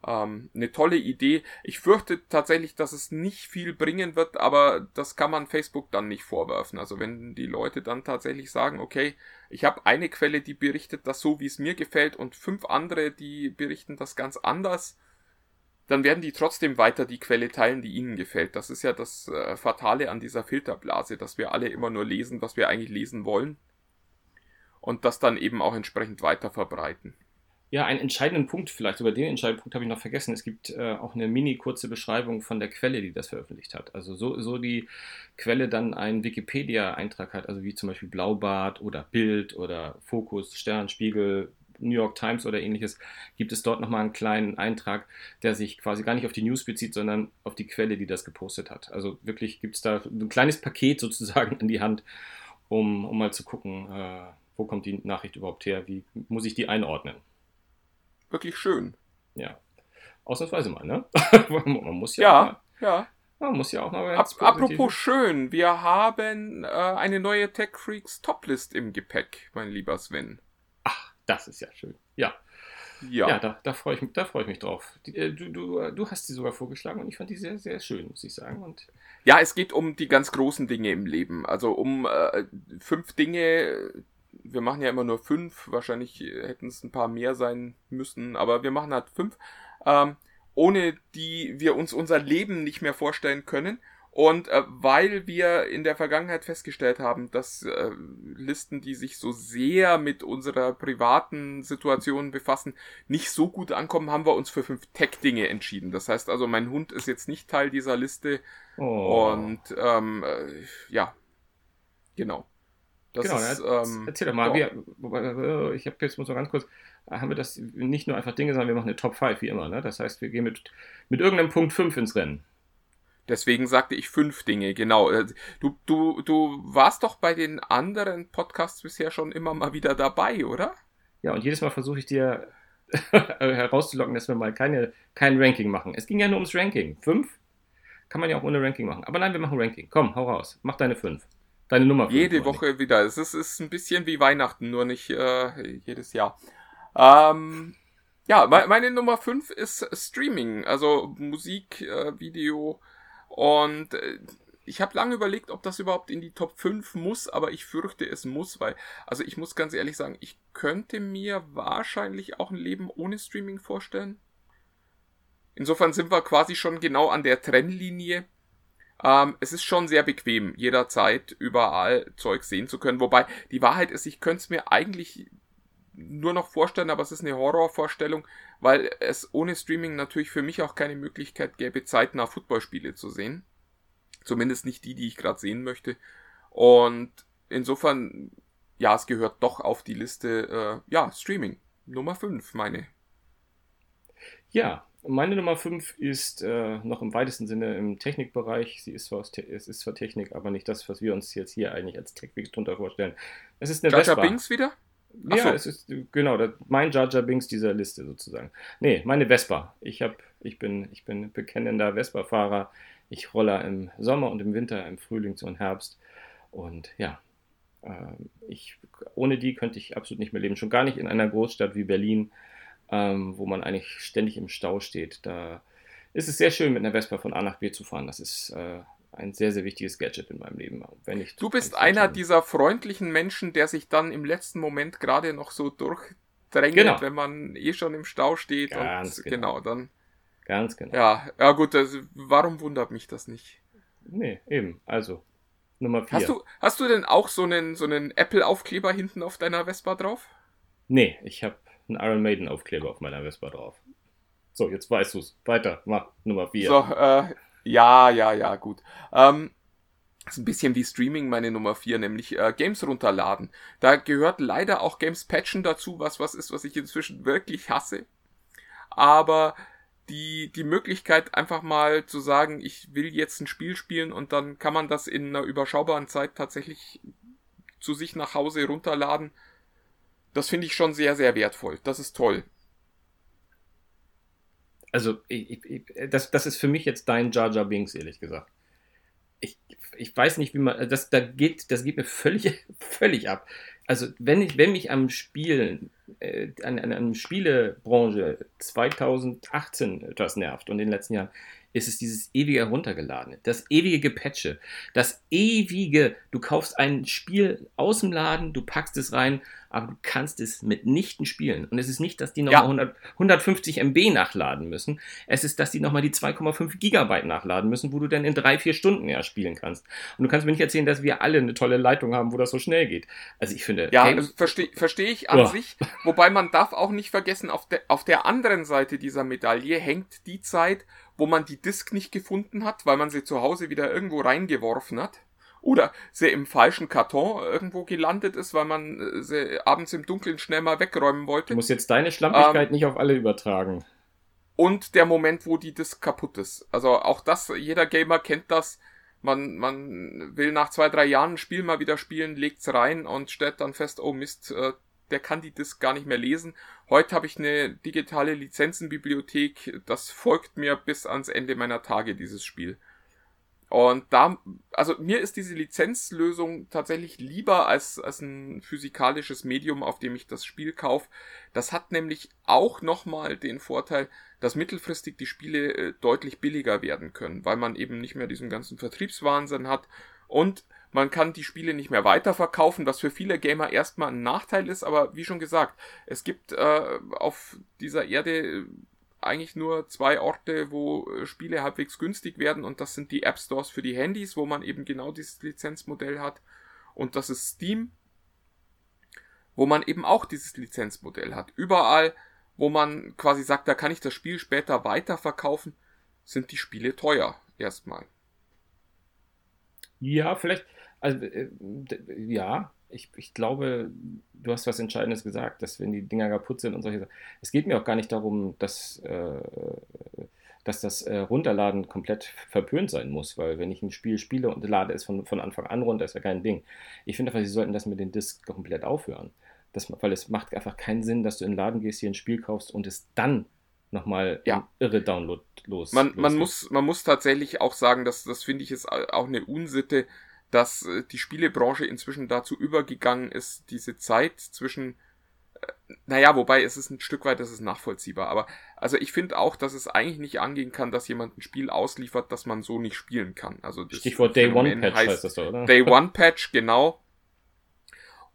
ähm, eine tolle Idee. Ich fürchte tatsächlich, dass es nicht viel bringen wird, aber das kann man Facebook dann nicht vorwerfen. Also wenn die Leute dann tatsächlich sagen, okay, ich habe eine Quelle, die berichtet das so, wie es mir gefällt, und fünf andere, die berichten das ganz anders, dann werden die trotzdem weiter die Quelle teilen, die ihnen gefällt. Das ist ja das äh, Fatale an dieser Filterblase, dass wir alle immer nur lesen, was wir eigentlich lesen wollen und das dann eben auch entsprechend weiter verbreiten. Ja, einen entscheidenden Punkt, vielleicht über den entscheidenden Punkt habe ich noch vergessen. Es gibt äh, auch eine mini kurze Beschreibung von der Quelle, die das veröffentlicht hat. Also so, so die Quelle dann einen Wikipedia-Eintrag hat, also wie zum Beispiel Blaubart oder Bild oder Fokus, Stern, Spiegel, New York Times oder ähnliches, gibt es dort nochmal einen kleinen Eintrag, der sich quasi gar nicht auf die News bezieht, sondern auf die Quelle, die das gepostet hat. Also wirklich gibt es da ein kleines Paket (laughs) sozusagen in die Hand, um, um mal zu gucken, äh, wo kommt die Nachricht überhaupt her, wie muss ich die einordnen. Wirklich schön. Ja. Ausnahmsweise mal, ne? (laughs) Man muss ja. Ja, ja. Man muss ja auch mal Ab, apropos schön, wir haben äh, eine neue Tech Freaks Toplist im Gepäck, mein lieber Sven. Das ist ja schön. Ja. Ja, ja da, da freue ich, mich, da freu ich mich drauf. Äh, du, du, du hast sie sogar vorgeschlagen und ich fand die sehr, sehr schön, muss ich sagen. Und ja, es geht um die ganz großen Dinge im Leben. Also um äh, fünf Dinge. Wir machen ja immer nur fünf. Wahrscheinlich hätten es ein paar mehr sein müssen, aber wir machen halt fünf. Ähm, ohne die wir uns unser Leben nicht mehr vorstellen können. Und äh, weil wir in der Vergangenheit festgestellt haben, dass äh, Listen, die sich so sehr mit unserer privaten Situation befassen, nicht so gut ankommen, haben wir uns für fünf Tech-Dinge entschieden. Das heißt also, mein Hund ist jetzt nicht Teil dieser Liste. Oh. Und ähm, äh, ja, genau. Das genau, ist, ähm, erzähl doch mal. Wir, ich habe jetzt muss noch ganz kurz haben wir das nicht nur einfach Dinge, sondern wir machen eine Top 5 wie immer. Ne? Das heißt, wir gehen mit, mit irgendeinem Punkt 5 ins Rennen. Deswegen sagte ich fünf Dinge, genau. Äh, du, du, du warst doch bei den anderen Podcasts bisher schon immer mal wieder dabei, oder? Ja, und jedes Mal versuche ich dir (laughs) herauszulocken, dass wir mal keine, kein Ranking machen. Es ging ja nur ums Ranking. Fünf kann man ja auch ohne Ranking machen. Aber nein, wir machen Ranking. Komm, hau raus. Mach deine fünf. Deine Nummer fünf. Jede Woche wieder. Es ist, ist ein bisschen wie Weihnachten, nur nicht äh, jedes Jahr. Ähm, ja, meine Nummer 5 ist Streaming, also Musik, äh, Video und äh, ich habe lange überlegt, ob das überhaupt in die Top 5 muss, aber ich fürchte, es muss, weil, also ich muss ganz ehrlich sagen, ich könnte mir wahrscheinlich auch ein Leben ohne Streaming vorstellen. Insofern sind wir quasi schon genau an der Trennlinie. Ähm, es ist schon sehr bequem, jederzeit überall Zeug sehen zu können. Wobei die Wahrheit ist, ich könnte es mir eigentlich nur noch vorstellen, aber es ist eine Horrorvorstellung, weil es ohne Streaming natürlich für mich auch keine Möglichkeit gäbe, zeitnah Footballspiele zu sehen. Zumindest nicht die, die ich gerade sehen möchte. Und insofern, ja, es gehört doch auf die Liste, äh, ja, Streaming. Nummer 5, meine. Ja, meine Nummer 5 ist äh, noch im weitesten Sinne im Technikbereich. Sie ist zwar, es ist zwar Technik, aber nicht das, was wir uns jetzt hier eigentlich als Tech-Week drunter vorstellen. Es ist eine Jaja Vespa. Binks wieder? Ja, so. es ist genau das, mein Jar Jar Binks dieser Liste sozusagen. Nee, meine Vespa. Ich hab, ich bin, ich bin bekennender Vespa-Fahrer. Ich rolle im Sommer und im Winter, im Frühling und Herbst. Und ja, äh, ich, ohne die könnte ich absolut nicht mehr leben. Schon gar nicht in einer Großstadt wie Berlin, ähm, wo man eigentlich ständig im Stau steht. Da ist es sehr schön, mit einer Vespa von A nach B zu fahren. Das ist äh, ein sehr, sehr wichtiges Gadget in meinem Leben. Wenn ich du bist einer dieser freundlichen Menschen, der sich dann im letzten Moment gerade noch so durchdrängt, genau. wenn man eh schon im Stau steht. Ganz und, genau. genau. dann. Ganz genau. Ja, ja gut, das, warum wundert mich das nicht? Nee, eben. Also, Nummer 4. Hast du, hast du denn auch so einen, so einen Apple-Aufkleber hinten auf deiner Vespa drauf? Nee, ich habe einen Iron Maiden-Aufkleber auf meiner Vespa drauf. So, jetzt weißt du es. Weiter, mach Nummer 4. So, äh, ja, ja, ja, gut. Ähm, ist ein bisschen wie Streaming meine Nummer 4, nämlich äh, Games runterladen. Da gehört leider auch Games patchen dazu, was was ist, was ich inzwischen wirklich hasse. Aber die, die Möglichkeit einfach mal zu sagen, ich will jetzt ein Spiel spielen und dann kann man das in einer überschaubaren Zeit tatsächlich zu sich nach Hause runterladen, das finde ich schon sehr, sehr wertvoll. Das ist toll also ich, ich, das, das ist für mich jetzt dein Jar Jar Binks, ehrlich gesagt. Ich, ich weiß nicht, wie man, das, da geht, das geht mir völlig, (laughs) völlig ab. Also wenn ich, wenn mich am Spielen, äh, an, an, an Spielebranche 2018 etwas nervt und in den letzten Jahren, ist es dieses ewige Heruntergeladene, das ewige Gepatche, das ewige, du kaufst ein Spiel aus dem Laden, du packst es rein aber du kannst es mitnichten spielen. Und es ist nicht, dass die nochmal ja. 100, 150 MB nachladen müssen. Es ist, dass die nochmal die 2,5 Gigabyte nachladen müssen, wo du dann in drei, vier Stunden ja spielen kannst. Und du kannst mir nicht erzählen, dass wir alle eine tolle Leitung haben, wo das so schnell geht. Also ich finde. Ja, verstehe versteh ich an oh. sich. Wobei man darf auch nicht vergessen, auf der, auf der anderen Seite dieser Medaille hängt die Zeit, wo man die Disk nicht gefunden hat, weil man sie zu Hause wieder irgendwo reingeworfen hat oder sie im falschen Karton irgendwo gelandet ist, weil man äh, sie abends im Dunkeln schnell mal wegräumen wollte. Du musst jetzt deine Schlampigkeit ähm, nicht auf alle übertragen. Und der Moment, wo die Disk kaputt ist. Also auch das, jeder Gamer kennt das. Man, man will nach zwei, drei Jahren ein Spiel mal wieder spielen, legt's rein und stellt dann fest, oh Mist, äh, der kann die Disk gar nicht mehr lesen. Heute habe ich eine digitale Lizenzenbibliothek, das folgt mir bis ans Ende meiner Tage, dieses Spiel. Und da, also mir ist diese Lizenzlösung tatsächlich lieber als, als ein physikalisches Medium, auf dem ich das Spiel kaufe. Das hat nämlich auch nochmal den Vorteil, dass mittelfristig die Spiele äh, deutlich billiger werden können, weil man eben nicht mehr diesen ganzen Vertriebswahnsinn hat und man kann die Spiele nicht mehr weiterverkaufen, was für viele Gamer erstmal ein Nachteil ist, aber wie schon gesagt, es gibt äh, auf dieser Erde eigentlich nur zwei Orte, wo äh, Spiele halbwegs günstig werden und das sind die App Stores für die Handys, wo man eben genau dieses Lizenzmodell hat und das ist Steam, wo man eben auch dieses Lizenzmodell hat. Überall, wo man quasi sagt, da kann ich das Spiel später weiterverkaufen, sind die Spiele teuer erstmal. Ja, vielleicht, also äh, ja, ich, ich glaube, du hast was Entscheidendes gesagt, dass wenn die Dinger kaputt sind und solche Sachen. Es geht mir auch gar nicht darum, dass, äh, dass das äh, Runterladen komplett verpönt sein muss, weil wenn ich ein Spiel spiele und lade es von, von Anfang an runter, ist ja kein Ding. Ich finde einfach, sie sollten das mit den Discs komplett aufhören. Das, weil es macht einfach keinen Sinn, dass du in den Laden gehst, hier ein Spiel kaufst und es dann nochmal ja. irre Download los. Man, man, muss, man muss tatsächlich auch sagen, dass das finde ich ist auch eine Unsitte, dass äh, die Spielebranche inzwischen dazu übergegangen ist, diese Zeit zwischen äh, naja, wobei es ist ein Stück weit, das ist nachvollziehbar. Aber also ich finde auch, dass es eigentlich nicht angehen kann, dass jemand ein Spiel ausliefert, das man so nicht spielen kann. Also das Stichwort Day One Patch heißt, heißt das so, oder? Day (laughs) One Patch, genau.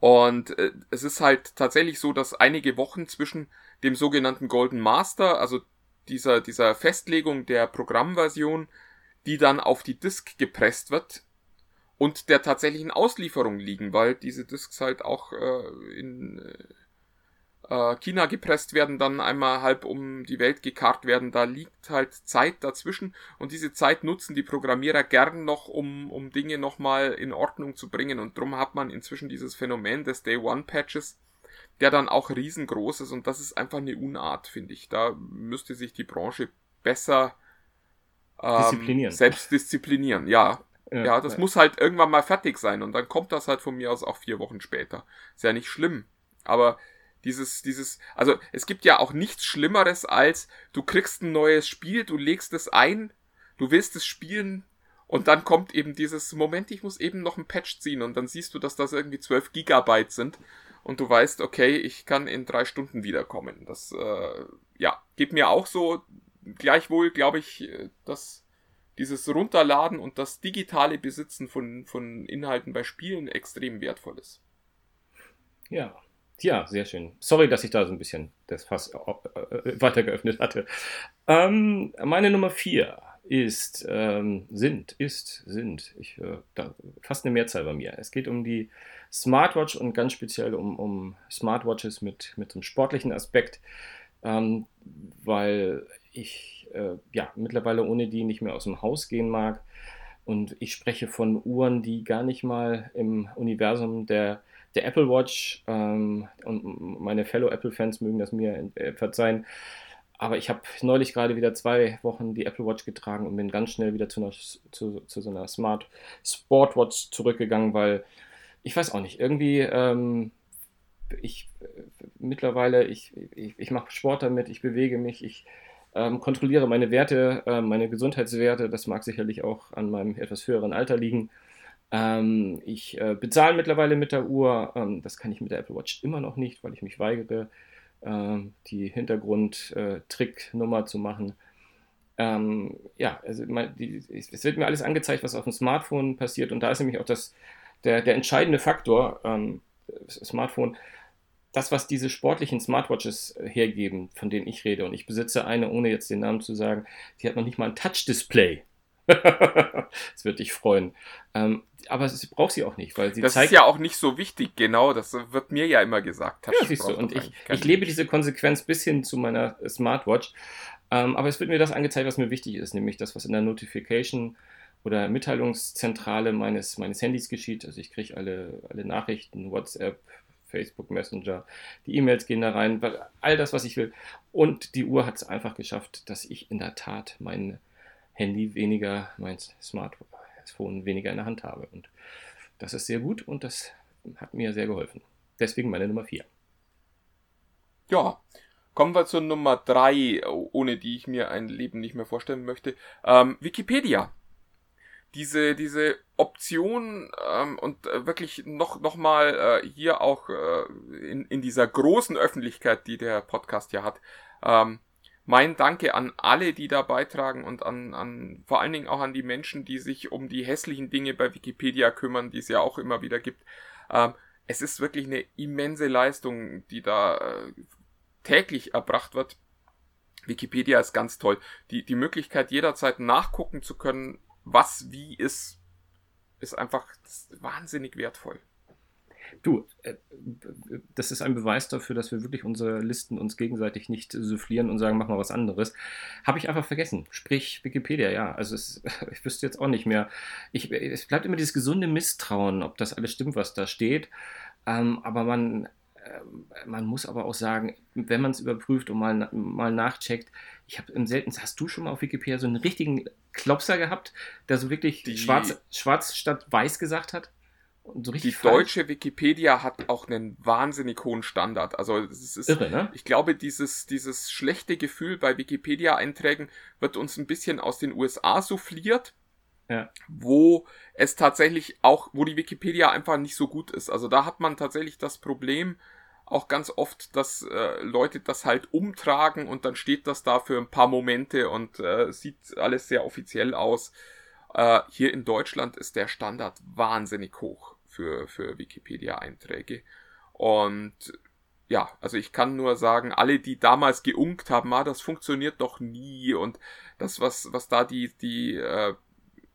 Und äh, es ist halt tatsächlich so, dass einige Wochen zwischen dem sogenannten Golden Master, also dieser, dieser Festlegung der Programmversion, die dann auf die Disk gepresst wird, und der tatsächlichen Auslieferung liegen, weil diese Discs halt auch äh, in äh, China gepresst werden, dann einmal halb um die Welt gekarrt werden. Da liegt halt Zeit dazwischen und diese Zeit nutzen die Programmierer gern noch, um, um Dinge nochmal in Ordnung zu bringen. Und drum hat man inzwischen dieses Phänomen des Day One Patches, der dann auch riesengroß ist und das ist einfach eine Unart, finde ich. Da müsste sich die Branche besser ähm, disziplinieren. selbst disziplinieren, ja. Ja, ja das ja. muss halt irgendwann mal fertig sein und dann kommt das halt von mir aus auch vier Wochen später. Ist ja nicht schlimm. Aber dieses, dieses, also es gibt ja auch nichts Schlimmeres als du kriegst ein neues Spiel, du legst es ein, du willst es spielen und dann kommt eben dieses Moment, ich muss eben noch ein Patch ziehen und dann siehst du, dass das irgendwie 12 Gigabyte sind und du weißt, okay, ich kann in drei Stunden wiederkommen. Das, äh, ja, geht mir auch so. Gleichwohl glaube ich, äh, dass dieses Runterladen und das digitale Besitzen von, von Inhalten bei Spielen extrem wertvoll ist. Ja, ja, sehr schön. Sorry, dass ich da so ein bisschen das Fass äh, äh, weiter geöffnet hatte. Ähm, meine Nummer vier ist, ähm, sind, ist, sind, ich, äh, da, fast eine Mehrzahl bei mir. Es geht um die Smartwatch und ganz speziell um, um Smartwatches mit, mit einem sportlichen Aspekt, ähm, weil ich äh, ja, mittlerweile ohne die nicht mehr aus dem Haus gehen mag. Und ich spreche von Uhren, die gar nicht mal im Universum der, der Apple Watch ähm, und meine Fellow Apple-Fans mögen das mir äh, verzeihen. Aber ich habe neulich gerade wieder zwei Wochen die Apple Watch getragen und bin ganz schnell wieder zu, einer, zu, zu so einer Smart Sportwatch zurückgegangen, weil ich weiß auch nicht, irgendwie ähm, ich äh, mittlerweile, ich, ich, ich mache Sport damit, ich bewege mich, ich ähm, kontrolliere meine Werte, äh, meine Gesundheitswerte. Das mag sicherlich auch an meinem etwas höheren Alter liegen. Ähm, ich äh, bezahle mittlerweile mit der Uhr. Ähm, das kann ich mit der Apple Watch immer noch nicht, weil ich mich weigere, ähm, die Hintergrund-Trick-Nummer äh, zu machen. Ähm, ja, also die, es wird mir alles angezeigt, was auf dem Smartphone passiert. Und da ist nämlich auch das, der, der entscheidende Faktor. Ähm, Smartphone das, was diese sportlichen Smartwatches äh, hergeben, von denen ich rede, und ich besitze eine, ohne jetzt den Namen zu sagen, die hat noch nicht mal ein Touch-Display. (laughs) das würde dich freuen. Ähm, aber es braucht sie auch nicht, weil sie das zeigt. ist ja auch nicht so wichtig, genau. Das wird mir ja immer gesagt. ja, siehst du. Und ich, ich lebe diese Konsequenz bis hin zu meiner Smartwatch. Ähm, aber es wird mir das angezeigt, was mir wichtig ist, nämlich das, was in der Notification oder Mitteilungszentrale meines, meines Handys geschieht. Also ich kriege alle, alle Nachrichten, WhatsApp, Facebook Messenger, die E-Mails gehen da rein, all das, was ich will. Und die Uhr hat es einfach geschafft, dass ich in der Tat mein Handy weniger, mein Smartphone weniger in der Hand habe. Und das ist sehr gut und das hat mir sehr geholfen. Deswegen meine Nummer 4. Ja, kommen wir zur Nummer 3, ohne die ich mir ein Leben nicht mehr vorstellen möchte. Ähm, Wikipedia. Diese, diese Option ähm, und äh, wirklich noch, noch mal äh, hier auch äh, in, in dieser großen Öffentlichkeit, die der Podcast ja hat, ähm, mein Danke an alle, die da beitragen und an, an vor allen Dingen auch an die Menschen, die sich um die hässlichen Dinge bei Wikipedia kümmern, die es ja auch immer wieder gibt. Ähm, es ist wirklich eine immense Leistung, die da äh, täglich erbracht wird. Wikipedia ist ganz toll. Die, die Möglichkeit, jederzeit nachgucken zu können, was wie ist, ist einfach wahnsinnig wertvoll. Du, äh, das ist ein Beweis dafür, dass wir wirklich unsere Listen uns gegenseitig nicht soufflieren und sagen, mach mal was anderes. Habe ich einfach vergessen. Sprich Wikipedia, ja. Also es, (laughs) ich wüsste jetzt auch nicht mehr. Ich, es bleibt immer dieses gesunde Misstrauen, ob das alles stimmt, was da steht. Ähm, aber man, man muss aber auch sagen, wenn man es überprüft und mal, mal nachcheckt, ich habe im selten, hast du schon mal auf Wikipedia so einen richtigen Klopser gehabt, der so wirklich Die- schwarz, schwarz statt weiß gesagt hat? Und so Die richtig falsch? deutsche Wikipedia hat auch einen wahnsinnig hohen Standard. Also es ist, Irre, ne? ich glaube, dieses, dieses schlechte Gefühl bei Wikipedia-Einträgen wird uns ein bisschen aus den USA souffliert. Ja. Wo es tatsächlich auch, wo die Wikipedia einfach nicht so gut ist. Also da hat man tatsächlich das Problem auch ganz oft, dass äh, Leute das halt umtragen und dann steht das da für ein paar Momente und äh, sieht alles sehr offiziell aus. Äh, hier in Deutschland ist der Standard wahnsinnig hoch für, für Wikipedia-Einträge. Und ja, also ich kann nur sagen, alle, die damals geunkt haben, ah, das funktioniert doch nie und das, was, was da die, die, äh,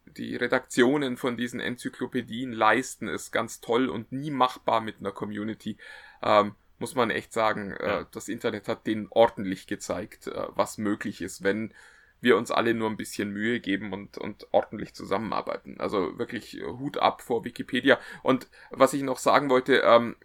die Redaktionen von diesen Enzyklopädien leisten, ist ganz toll und nie machbar mit einer Community. Ähm, muss man echt sagen, äh, Ja. das Internet hat denen ordentlich gezeigt, äh, was möglich ist, wenn wir uns alle nur ein bisschen Mühe geben und, und ordentlich zusammenarbeiten. Also wirklich äh, Hut ab vor Wikipedia. Und was ich noch sagen wollte, ähm,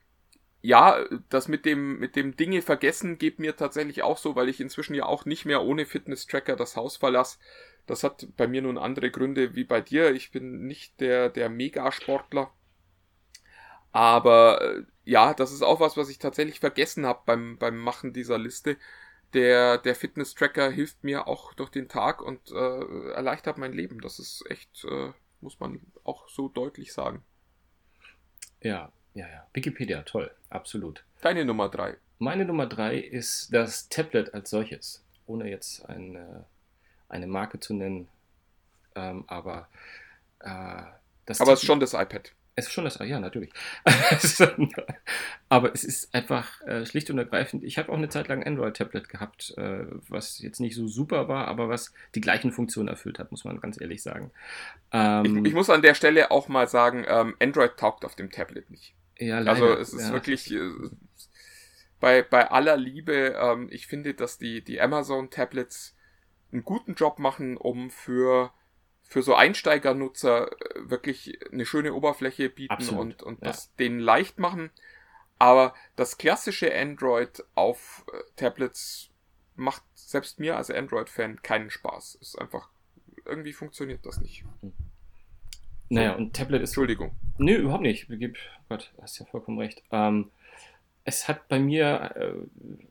ja, das mit dem, mit dem Dinge vergessen geht mir tatsächlich auch so, weil ich inzwischen ja auch nicht mehr ohne Fitness-Tracker das Haus verlasse. Das hat bei mir nun andere Gründe wie bei dir. Ich bin nicht der, der Megasportler. Aber äh, ja, das ist auch was, was ich tatsächlich vergessen habe beim, beim Machen dieser Liste. Der, der Fitness-Tracker hilft mir auch durch den Tag und äh, erleichtert mein Leben. Das ist echt, äh, muss man auch so deutlich sagen. Ja, ja, ja. Wikipedia, toll, absolut. Deine Nummer drei. Meine Nummer drei ist das Tablet als solches, ohne jetzt eine, eine Marke zu nennen. Ähm, aber äh, das Aber es ist schon das iPad. Es ist schon das, ja, natürlich. (laughs) Aber es ist einfach äh, schlicht und ergreifend. Ich habe auch eine Zeit lang ein Android-Tablet gehabt, äh, was jetzt nicht so super war, aber was die gleichen Funktionen erfüllt hat, muss man ganz ehrlich sagen. Ähm, Ich, ich muss an der Stelle auch mal sagen, ähm, Android taugt auf dem Tablet nicht. ja, leider, Also es ist ja. wirklich äh, bei, bei aller Liebe, ähm, ich finde, dass die, die Amazon-Tablets einen guten Job machen, um für, für so Einsteigernutzer äh, wirklich eine schöne Oberfläche bieten Absolut, und, und ja. das denen leicht machen. Aber das klassische Android auf äh, Tablets macht selbst mir als Android-Fan keinen Spaß. Ist einfach, irgendwie funktioniert das nicht. Naja, und Tablet ist Entschuldigung. Nö, überhaupt nicht. Gib, Gott, hast ja vollkommen recht. Ähm, es hat bei mir äh,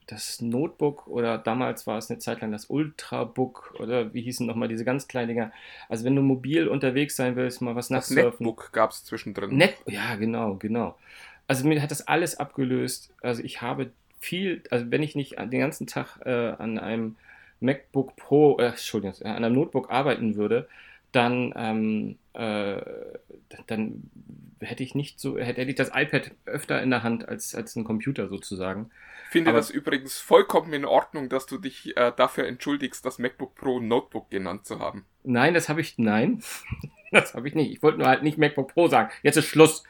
das Notebook oder damals war es eine Zeit lang das Ultrabook oder wie hießen nochmal diese ganz kleinen Dinger. Also wenn du mobil unterwegs sein willst, mal was Das nachsurfen. Netbook gab es zwischendrin. Net, ja, genau, genau. Also mir hat das alles abgelöst. Also ich habe viel, also wenn ich nicht den ganzen Tag äh, an einem MacBook Pro, äh, Entschuldigung, an einem Notebook arbeiten würde, dann, ähm, äh, dann hätte ich nicht so, hätte, hätte ich das iPad öfter in der Hand als, als ein Computer sozusagen. Ich finde Aber- das übrigens vollkommen in Ordnung, dass du dich äh, dafür entschuldigst, das MacBook Pro Notebook genannt zu haben. Nein, das habe ich, nein, (laughs) das habe ich nicht. Ich wollte nur halt nicht MacBook Pro sagen. Jetzt ist Schluss.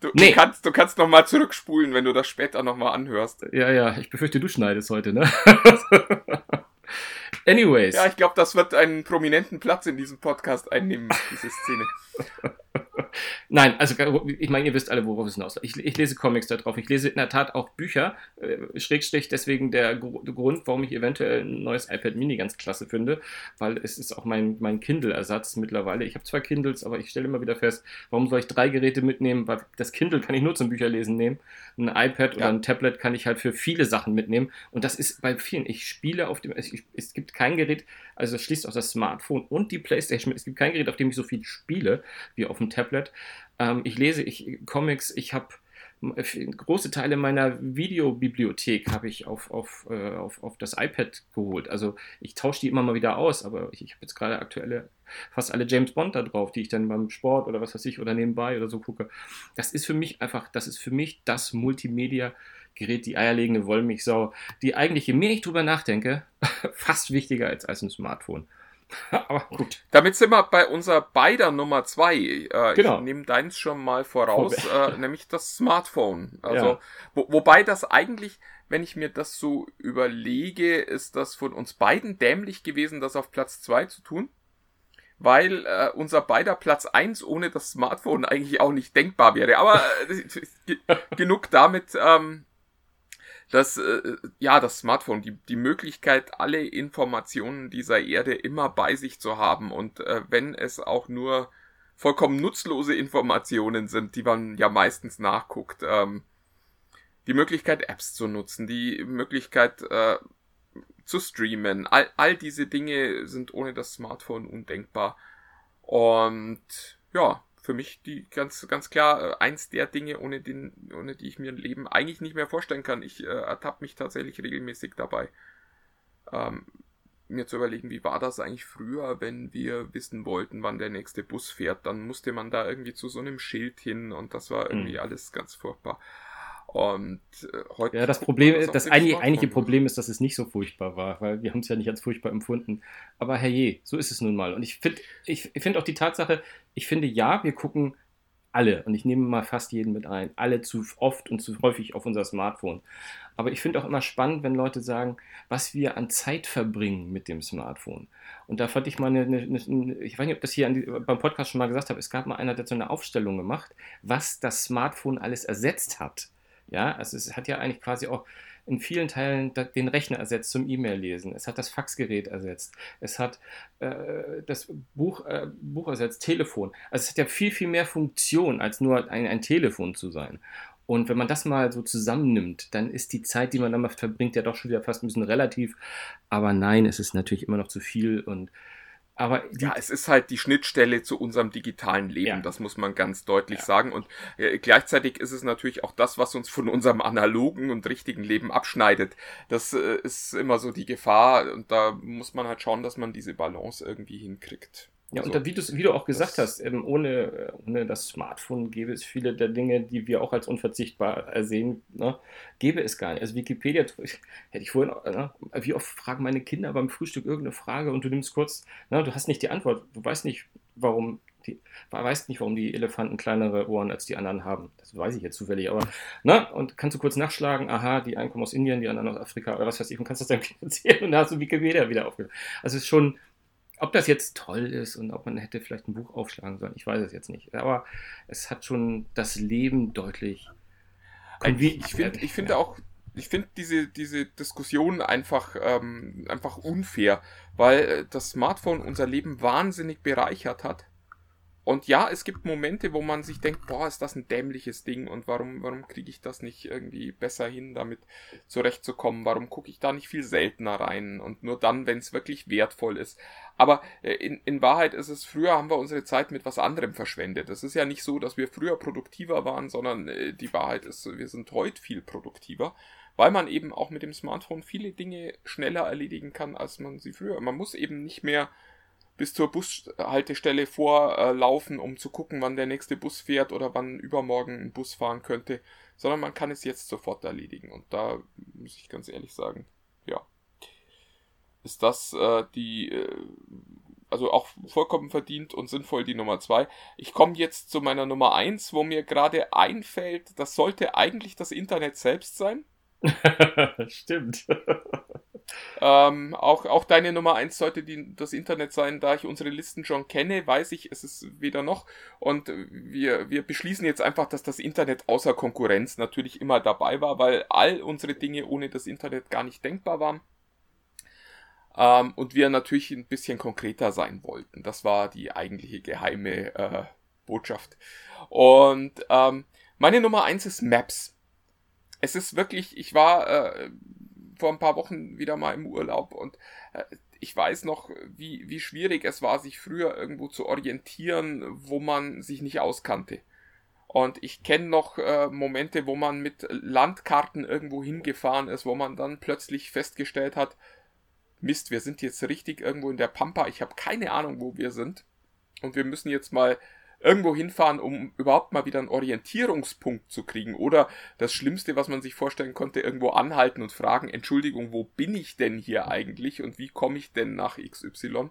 Du, Nee. du kannst, du kannst noch mal zurückspulen, wenn du das später noch mal anhörst. Ja, ja, ich befürchte, du schneidest heute, ne? (laughs) Anyways. Ja, ich glaube, das wird einen prominenten Platz in diesem Podcast einnehmen, diese Szene. (laughs) Nein, also ich meine, ihr wisst alle, worauf es hinaus ich, ich lese Comics da drauf. Ich lese in der Tat auch Bücher. Äh, Schrägstrich deswegen der Gru- Grund, warum ich eventuell ein neues iPad Mini ganz klasse finde, weil es ist auch mein, mein Kindle-Ersatz mittlerweile. Ich habe zwar Kindles, aber ich stelle immer wieder fest, warum soll ich drei Geräte mitnehmen? Weil das Kindle kann ich nur zum Bücherlesen nehmen. Ein iPad oder Ja. ein Tablet kann ich halt für viele Sachen mitnehmen. Und das ist bei vielen. Ich spiele auf dem, es, ich, es gibt kein Gerät, also das schließt auch das Smartphone und die Playstation mit. Es gibt kein Gerät, auf dem ich so viel spiele wie auf dem Tablet. Ähm, ich lese ich, Comics, ich habe große Teile meiner Videobibliothek habe ich auf, auf, äh, auf, auf das iPad geholt. Also ich tausche die immer mal wieder aus, aber ich, ich habe jetzt gerade aktuelle, fast alle James Bond da drauf, die ich dann beim Sport oder was weiß ich oder nebenbei oder so gucke. Das ist für mich einfach, das ist für mich das Multimedia-Gerät, die eierlegende Wollmilchsau, die eigentlich, je mehr ich drüber nachdenke, (laughs) fast wichtiger ist als ein Smartphone. (laughs) aber gut. Damit sind wir bei unserer beider Nummer zwei. Äh, Genau. Ich nehme deins schon mal voraus, äh, nämlich das Smartphone. Also, Ja. wo, wobei das eigentlich, wenn ich mir das so überlege, ist das von uns beiden dämlich gewesen, das auf Platz zwei zu tun. Weil äh, unser beider Platz eins ohne das Smartphone eigentlich auch nicht denkbar wäre. Aber äh, (laughs) ge- genug damit. Ähm, das, äh, ja, das Smartphone, die, die Möglichkeit, alle Informationen dieser Erde immer bei sich zu haben und äh, wenn es auch nur vollkommen nutzlose Informationen sind, die man ja meistens nachguckt, ähm, die Möglichkeit, Apps zu nutzen, die Möglichkeit äh, zu streamen, all, all diese Dinge sind ohne das Smartphone undenkbar. Und ja, für mich die ganz, ganz klar äh, eins der Dinge, ohne, den, ohne die ich mir ein Leben eigentlich nicht mehr vorstellen kann. Ich äh, ertappe mich tatsächlich regelmäßig dabei, ähm, mir zu überlegen, wie war das eigentlich früher, wenn wir wissen wollten, wann der nächste Bus fährt. Dann musste man da irgendwie zu so einem Schild hin und das war irgendwie Mhm. alles ganz furchtbar. Und äh, heute. Ja, das Problem, auf das dem eigentliche, Problem ist, dass es nicht so furchtbar war, weil wir haben es ja nicht als furchtbar empfunden. Aber herrje, so ist es nun mal. Und ich finde ich, finde auch die Tatsache, ich finde ja, wir gucken alle, und ich nehme mal fast jeden mit ein, alle zu oft und zu häufig auf unser Smartphone. Aber ich finde auch immer spannend, wenn Leute sagen, was wir an Zeit verbringen mit dem Smartphone. Und da fand ich mal eine, eine, eine ich weiß nicht, ob das hier die, beim Podcast schon mal gesagt habe, es gab mal einer, der so eine Aufstellung gemacht, was das Smartphone alles ersetzt hat. Ja, also es hat ja eigentlich quasi auch in vielen Teilen den Rechner ersetzt zum E-Mail-Lesen. Es hat das Faxgerät ersetzt. Es hat äh, das Buch, äh, Buch ersetzt, Telefon. Also es hat ja viel, viel mehr Funktion, als nur ein, ein Telefon zu sein. Und wenn man das mal so zusammennimmt, dann ist die Zeit, die man damit verbringt, ja doch schon wieder fast ein bisschen relativ. Aber nein, es ist natürlich immer noch zu viel. Und aber Ja, es ist halt die Schnittstelle zu unserem digitalen Leben, Ja. das muss man ganz deutlich Ja. sagen. Und äh, gleichzeitig ist es natürlich auch das, was uns von unserem analogen und richtigen Leben abschneidet. Das äh, ist immer so die Gefahr und da muss man halt schauen, dass man diese Balance irgendwie hinkriegt. Ja, und da, wie, wie du auch gesagt das- hast, ähm, ohne, äh, ohne das Smartphone gäbe es viele der Dinge, die wir auch als unverzichtbar ersehen, ne, gäbe es gar nicht. Also Wikipedia, hätte ich vorhin, auch, ne, wie oft fragen meine Kinder beim Frühstück irgendeine Frage und du nimmst kurz, ne, du hast nicht die Antwort, du weißt nicht, warum die, weißt nicht, warum die Elefanten kleinere Ohren als die anderen haben. Das weiß ich jetzt zufällig, aber, ne, und kannst du kurz nachschlagen, aha, die einen kommen aus Indien, die anderen aus Afrika oder was weiß ich, und kannst das dann (laughs) erzählen und da hast du Wikipedia wieder aufgehört. Also es ist schon, ob das jetzt toll ist und ob man hätte vielleicht ein Buch aufschlagen sollen, ich weiß es jetzt nicht. Aber es hat schon das Leben deutlich. ich finde ich finde Ja. auch, ich finde diese, diese Diskussion einfach, ähm, einfach unfair, weil äh, das Smartphone unser Leben wahnsinnig bereichert hat. Und ja, es gibt Momente, wo man sich denkt, boah, ist das ein dämliches Ding und warum, warum kriege ich das nicht irgendwie besser hin, damit zurechtzukommen? Warum gucke ich da nicht viel seltener rein und nur dann, wenn es wirklich wertvoll ist? Aber äh, in, in Wahrheit ist es, früher haben wir unsere Zeit mit was anderem verschwendet. Es ist ja nicht so, dass wir früher produktiver waren, sondern äh, die Wahrheit ist, wir sind heute viel produktiver, weil man eben auch mit dem Smartphone viele Dinge schneller erledigen kann, als man sie früher. Man muss eben nicht mehr bis zur Bushaltestelle vorlaufen, um zu gucken, wann der nächste Bus fährt oder wann übermorgen ein Bus fahren könnte, sondern man kann es jetzt sofort erledigen. Und da muss ich ganz ehrlich sagen, ist das äh, die, äh, also auch vollkommen verdient und sinnvoll die Nummer zwei. Ich komme jetzt zu meiner Nummer eins, wo mir gerade einfällt, das sollte eigentlich das Internet selbst sein. (laughs) Stimmt. (laughs) Ähm, auch, auch deine Nummer eins sollte die, das Internet sein. Da ich unsere Listen schon kenne, weiß ich, es ist weder noch. Und wir, wir beschließen jetzt einfach, dass das Internet außer Konkurrenz natürlich immer dabei war, weil all unsere Dinge ohne das Internet gar nicht denkbar waren. Ähm, und wir natürlich ein bisschen konkreter sein wollten. Das war die eigentliche geheime äh, Botschaft. Und ähm, meine Nummer eins ist Maps. es ist wirklich, ich war äh, vor ein paar Wochen wieder mal im Urlaub und äh, ich weiß noch, wie, wie schwierig es war, sich früher irgendwo zu orientieren, wo man sich nicht auskannte. Und ich kenne noch äh, Momente, wo man mit Landkarten irgendwo hingefahren ist, wo man dann plötzlich festgestellt hat, Mist, wir sind jetzt richtig irgendwo in der Pampa, ich habe keine Ahnung, wo wir sind. Und wir müssen jetzt mal irgendwo hinfahren, um überhaupt mal wieder einen Orientierungspunkt zu kriegen. Oder das Schlimmste, was man sich vorstellen konnte, irgendwo anhalten und fragen, Entschuldigung, wo bin ich denn hier eigentlich und wie komme ich denn nach XY?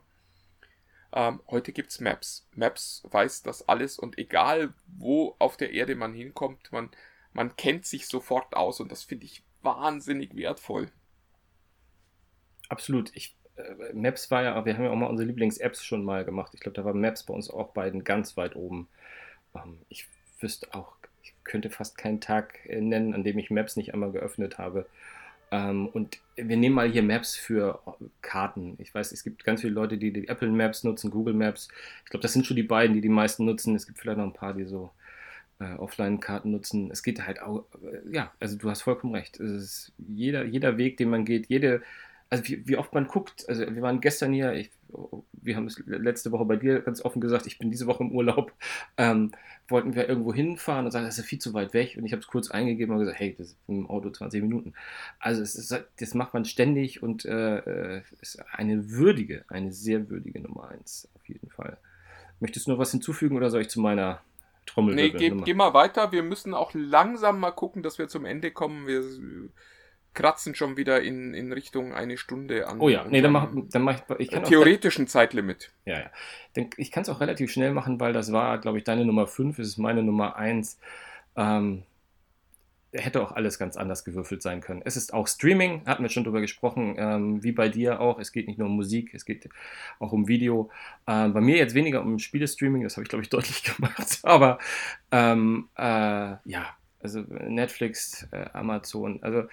Ähm, heute gibt's Maps. Maps weiß das alles und egal wo auf der Erde man hinkommt, man, man kennt sich sofort aus und das finde ich wahnsinnig wertvoll. Absolut. Ich, äh, Maps war ja, wir haben ja auch mal unsere Lieblings-Apps schon mal gemacht. Ich glaube, da war Maps bei uns auch beiden ganz weit oben. Ähm, ich wüsste auch, ich könnte fast keinen Tag äh, nennen, an dem ich Maps nicht einmal geöffnet habe. Ähm, und wir nehmen mal hier Maps für Karten. Ich weiß, es gibt ganz viele Leute, die die Apple Maps nutzen, Google Maps. Ich glaube, das sind schon die beiden, die die meisten nutzen. Es gibt vielleicht noch ein paar, die so äh, Offline-Karten nutzen. Es geht halt auch, äh, ja, also du hast vollkommen recht. Jeder, jeder Weg, den man geht, jede, also wie, wie oft man guckt. Also wir waren gestern hier, ich, wir haben es letzte Woche bei dir ganz offen gesagt, ich bin diese Woche im Urlaub. Ähm, wollten wir irgendwo hinfahren und sagen, das ist viel zu weit weg. Und ich habe es kurz eingegeben und gesagt, hey, das ist im Auto 20 Minuten. Also ist, das macht man ständig und äh, ist eine würdige, eine sehr würdige Nummer 1 auf jeden Fall. Möchtest du noch was hinzufügen oder soll ich zu meiner Trommel? Nee, geh, geh mal weiter. Wir müssen auch langsam mal gucken, dass wir zum Ende kommen. Wir kratzen schon wieder in, in Richtung eine Stunde an. Oh ja, nee, dann mach, dann mach ich, ich kann theoretischen auch, Zeitlimit. Ja, ja. Ich kann es auch relativ schnell machen, weil das war, glaube ich, deine Nummer 5, es ist meine Nummer 1. Ähm, hätte auch alles ganz anders gewürfelt sein können. Es ist auch Streaming, hatten wir schon drüber gesprochen, ähm, wie bei dir auch. Es geht nicht nur um Musik, es geht auch um Video. Ähm, bei mir jetzt weniger um Spielestreaming, das habe ich, glaube ich, (laughs) deutlich gemacht. Aber ähm, äh, ja, also Netflix, äh, Amazon, also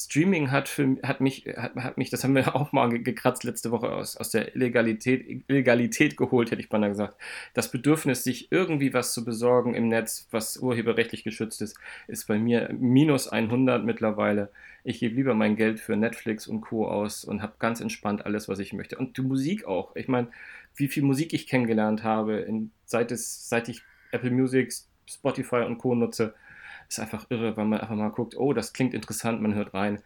Streaming hat, für, hat, mich, hat, hat mich, das haben wir (laughs) auch mal gekratzt letzte Woche aus, aus der Illegalität, Illegalität geholt, hätte ich beinahe gesagt. Das Bedürfnis, sich irgendwie was zu besorgen im Netz, was urheberrechtlich geschützt ist, ist bei mir minus 100 mittlerweile. Ich gebe lieber mein Geld für Netflix und Co. aus und habe ganz entspannt alles, was ich möchte. Und die Musik auch. Ich meine, wie viel Musik ich kennengelernt habe, in, seit, es, seit ich Apple Music, Spotify und Co. nutze ist einfach irre, weil man einfach mal guckt, oh, das klingt interessant, man hört rein.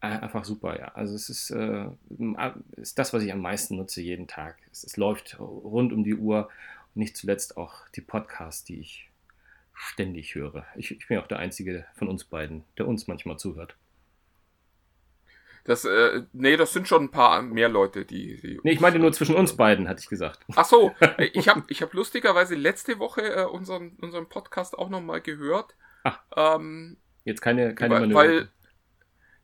Äh, einfach super, ja. Also es ist, äh, ist das, was ich am meisten nutze jeden Tag. Es, es läuft rund um die Uhr und nicht zuletzt auch die Podcasts, die ich ständig höre. Ich, ich bin auch der Einzige von uns beiden, der uns manchmal zuhört. Das, äh, nee, das sind schon ein paar mehr Leute, die. die nee, ich meinte nur zwischen uns beiden, hatte ich gesagt. Ach so, (laughs) ich habe ich hab lustigerweise letzte Woche äh, unseren, unseren Podcast auch nochmal gehört. Ach, (laughs) ähm, jetzt keine, keine weil, weil,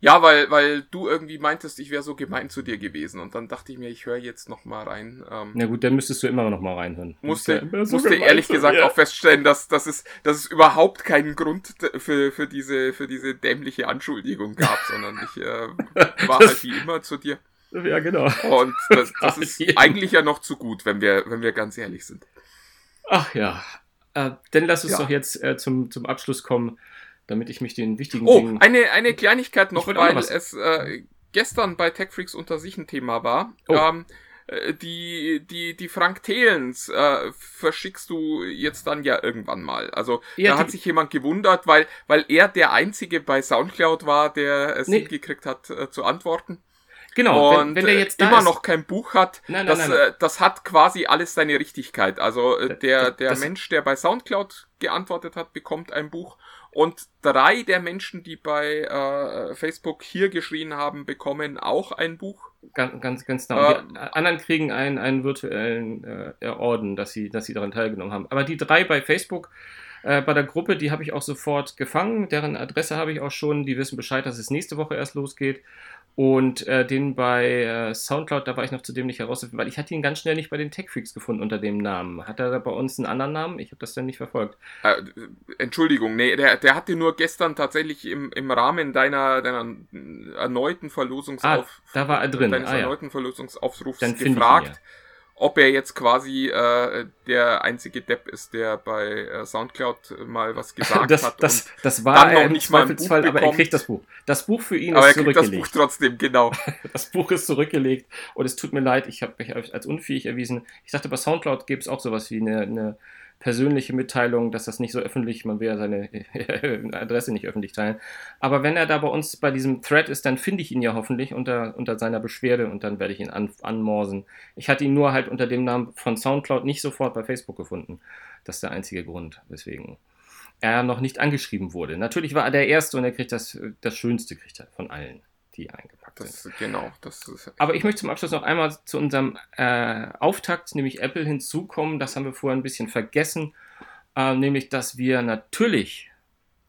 Ja, weil, weil du irgendwie meintest, ich wäre so gemein zu dir gewesen. Und dann dachte ich mir, ich höre jetzt noch mal rein. Ähm, Na gut, dann müsstest du immer noch mal reinhören. Musste, ja so musste ehrlich gesagt auch feststellen, dass, dass, es, dass es überhaupt keinen Grund für, für, diese, für diese dämliche Anschuldigung gab, (laughs) sondern ich äh, war halt wie immer zu dir. Ja, genau. Und das, (laughs) das ist eigentlich ja noch zu gut, wenn wir, wenn wir ganz ehrlich sind. Ach ja, äh, dann lass uns ja. doch jetzt äh, zum, zum Abschluss kommen, damit ich mich den wichtigen oh, Dingen... Oh, eine, eine Kleinigkeit noch, weil es äh, gestern bei TechFreaks unter sich ein Thema war. Oh. Ähm, äh, die, die, die Frank Thelens äh, verschickst du jetzt dann ja irgendwann mal. Also ja, da hat sich jemand gewundert, weil, weil er der Einzige bei Soundcloud war, der es nee. hingekriegt hat äh, zu antworten. Genau, und wenn, wenn der jetzt immer ist, noch kein Buch hat, nein, nein, das, nein, äh, das hat quasi alles seine Richtigkeit. Also äh, der, der das, Mensch, der bei Soundcloud geantwortet hat, bekommt ein Buch und drei der Menschen, die bei äh, Facebook hier geschrien haben, bekommen auch ein Buch. Ganz, ganz, ganz genau. Äh, die anderen kriegen einen, einen virtuellen äh, Orden, dass sie, dass sie daran teilgenommen haben. Aber die drei bei Facebook, äh, bei der Gruppe, die habe ich auch sofort gefangen. Deren Adresse habe ich auch schon. Die wissen Bescheid, dass es nächste Woche erst losgeht. Und äh, den bei äh, Soundcloud, da war ich noch zudem nicht herauszufinden, weil ich hatte ihn ganz schnell nicht bei den Techfreaks gefunden unter dem Namen. Hat er da bei uns einen anderen Namen? Ich habe das dann nicht verfolgt. Äh, Entschuldigung, nee, der, der hat dir nur gestern tatsächlich im, im Rahmen deiner, deiner erneuten Verlosungsauf ah, da war er drin. deines ah, erneuten ja. Verlosungsaufrufs gefragt. Ob er jetzt quasi äh, der einzige Depp ist, der bei äh, Soundcloud mal was gesagt das, hat. Das, und das war dann er noch im nicht mal ein Zweifelsfall, Buch aber er bekommt. kriegt das Buch. Das Buch für ihn aber er ist kriegt das zurückgelegt. Buch trotzdem, genau. (laughs) Das Buch ist zurückgelegt und es tut mir leid, ich habe mich als unfähig erwiesen. Ich dachte, bei Soundcloud gibt es auch sowas wie eine, eine persönliche Mitteilung, dass das nicht so öffentlich, man will ja seine (laughs) Adresse nicht öffentlich teilen. Aber wenn er da bei uns bei diesem Thread ist, dann finde ich ihn ja hoffentlich unter, unter seiner Beschwerde und dann werde ich ihn an, anmorsen. Ich hatte ihn nur halt unter dem Namen von Soundcloud nicht sofort bei Facebook gefunden. Das ist der einzige Grund, weswegen er noch nicht angeschrieben wurde. Natürlich war er der Erste und er kriegt das, das Schönste kriegt er von allen, die eingepackt sind. Das, genau, das ist Aber ich möchte zum Abschluss noch einmal zu unserem äh, Auftakt, nämlich Apple, hinzukommen. Das haben wir vorher ein bisschen vergessen. Äh, nämlich, dass wir natürlich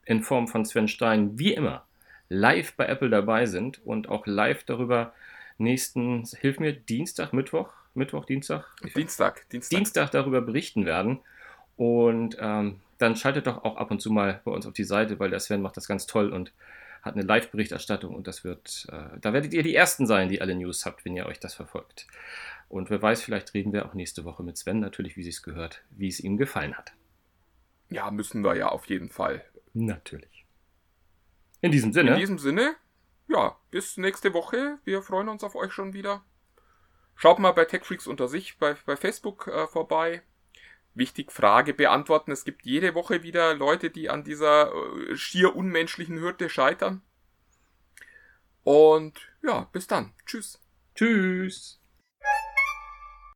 in Form von Sven Stein, wie immer, live bei Apple dabei sind und auch live darüber nächsten, hilf mir, Dienstag, Mittwoch, Mittwoch, Dienstag? Dienstag, Dienstag. Dienstag darüber berichten werden. Und ähm, dann schaltet doch auch ab und zu mal bei uns auf die Seite, weil der Sven macht das ganz toll und hat eine Live-Berichterstattung und das wird, äh, da werdet ihr die Ersten sein, die alle News habt, wenn ihr euch das verfolgt. Und wer weiß, vielleicht reden wir auch nächste Woche mit Sven, natürlich, wie es gehört, wie es ihm gefallen hat. Ja, müssen wir ja auf jeden Fall. Natürlich. In diesem Sinne, In diesem Sinne, ja, bis nächste Woche. Wir freuen uns auf euch schon wieder. Schaut mal bei TechFreaks unter sich bei, bei Facebook äh, vorbei. Wichtig, Frage beantworten. Es gibt jede Woche wieder Leute, die an dieser äh, schier unmenschlichen Hürde scheitern. Und ja, bis dann. Tschüss. tschüss.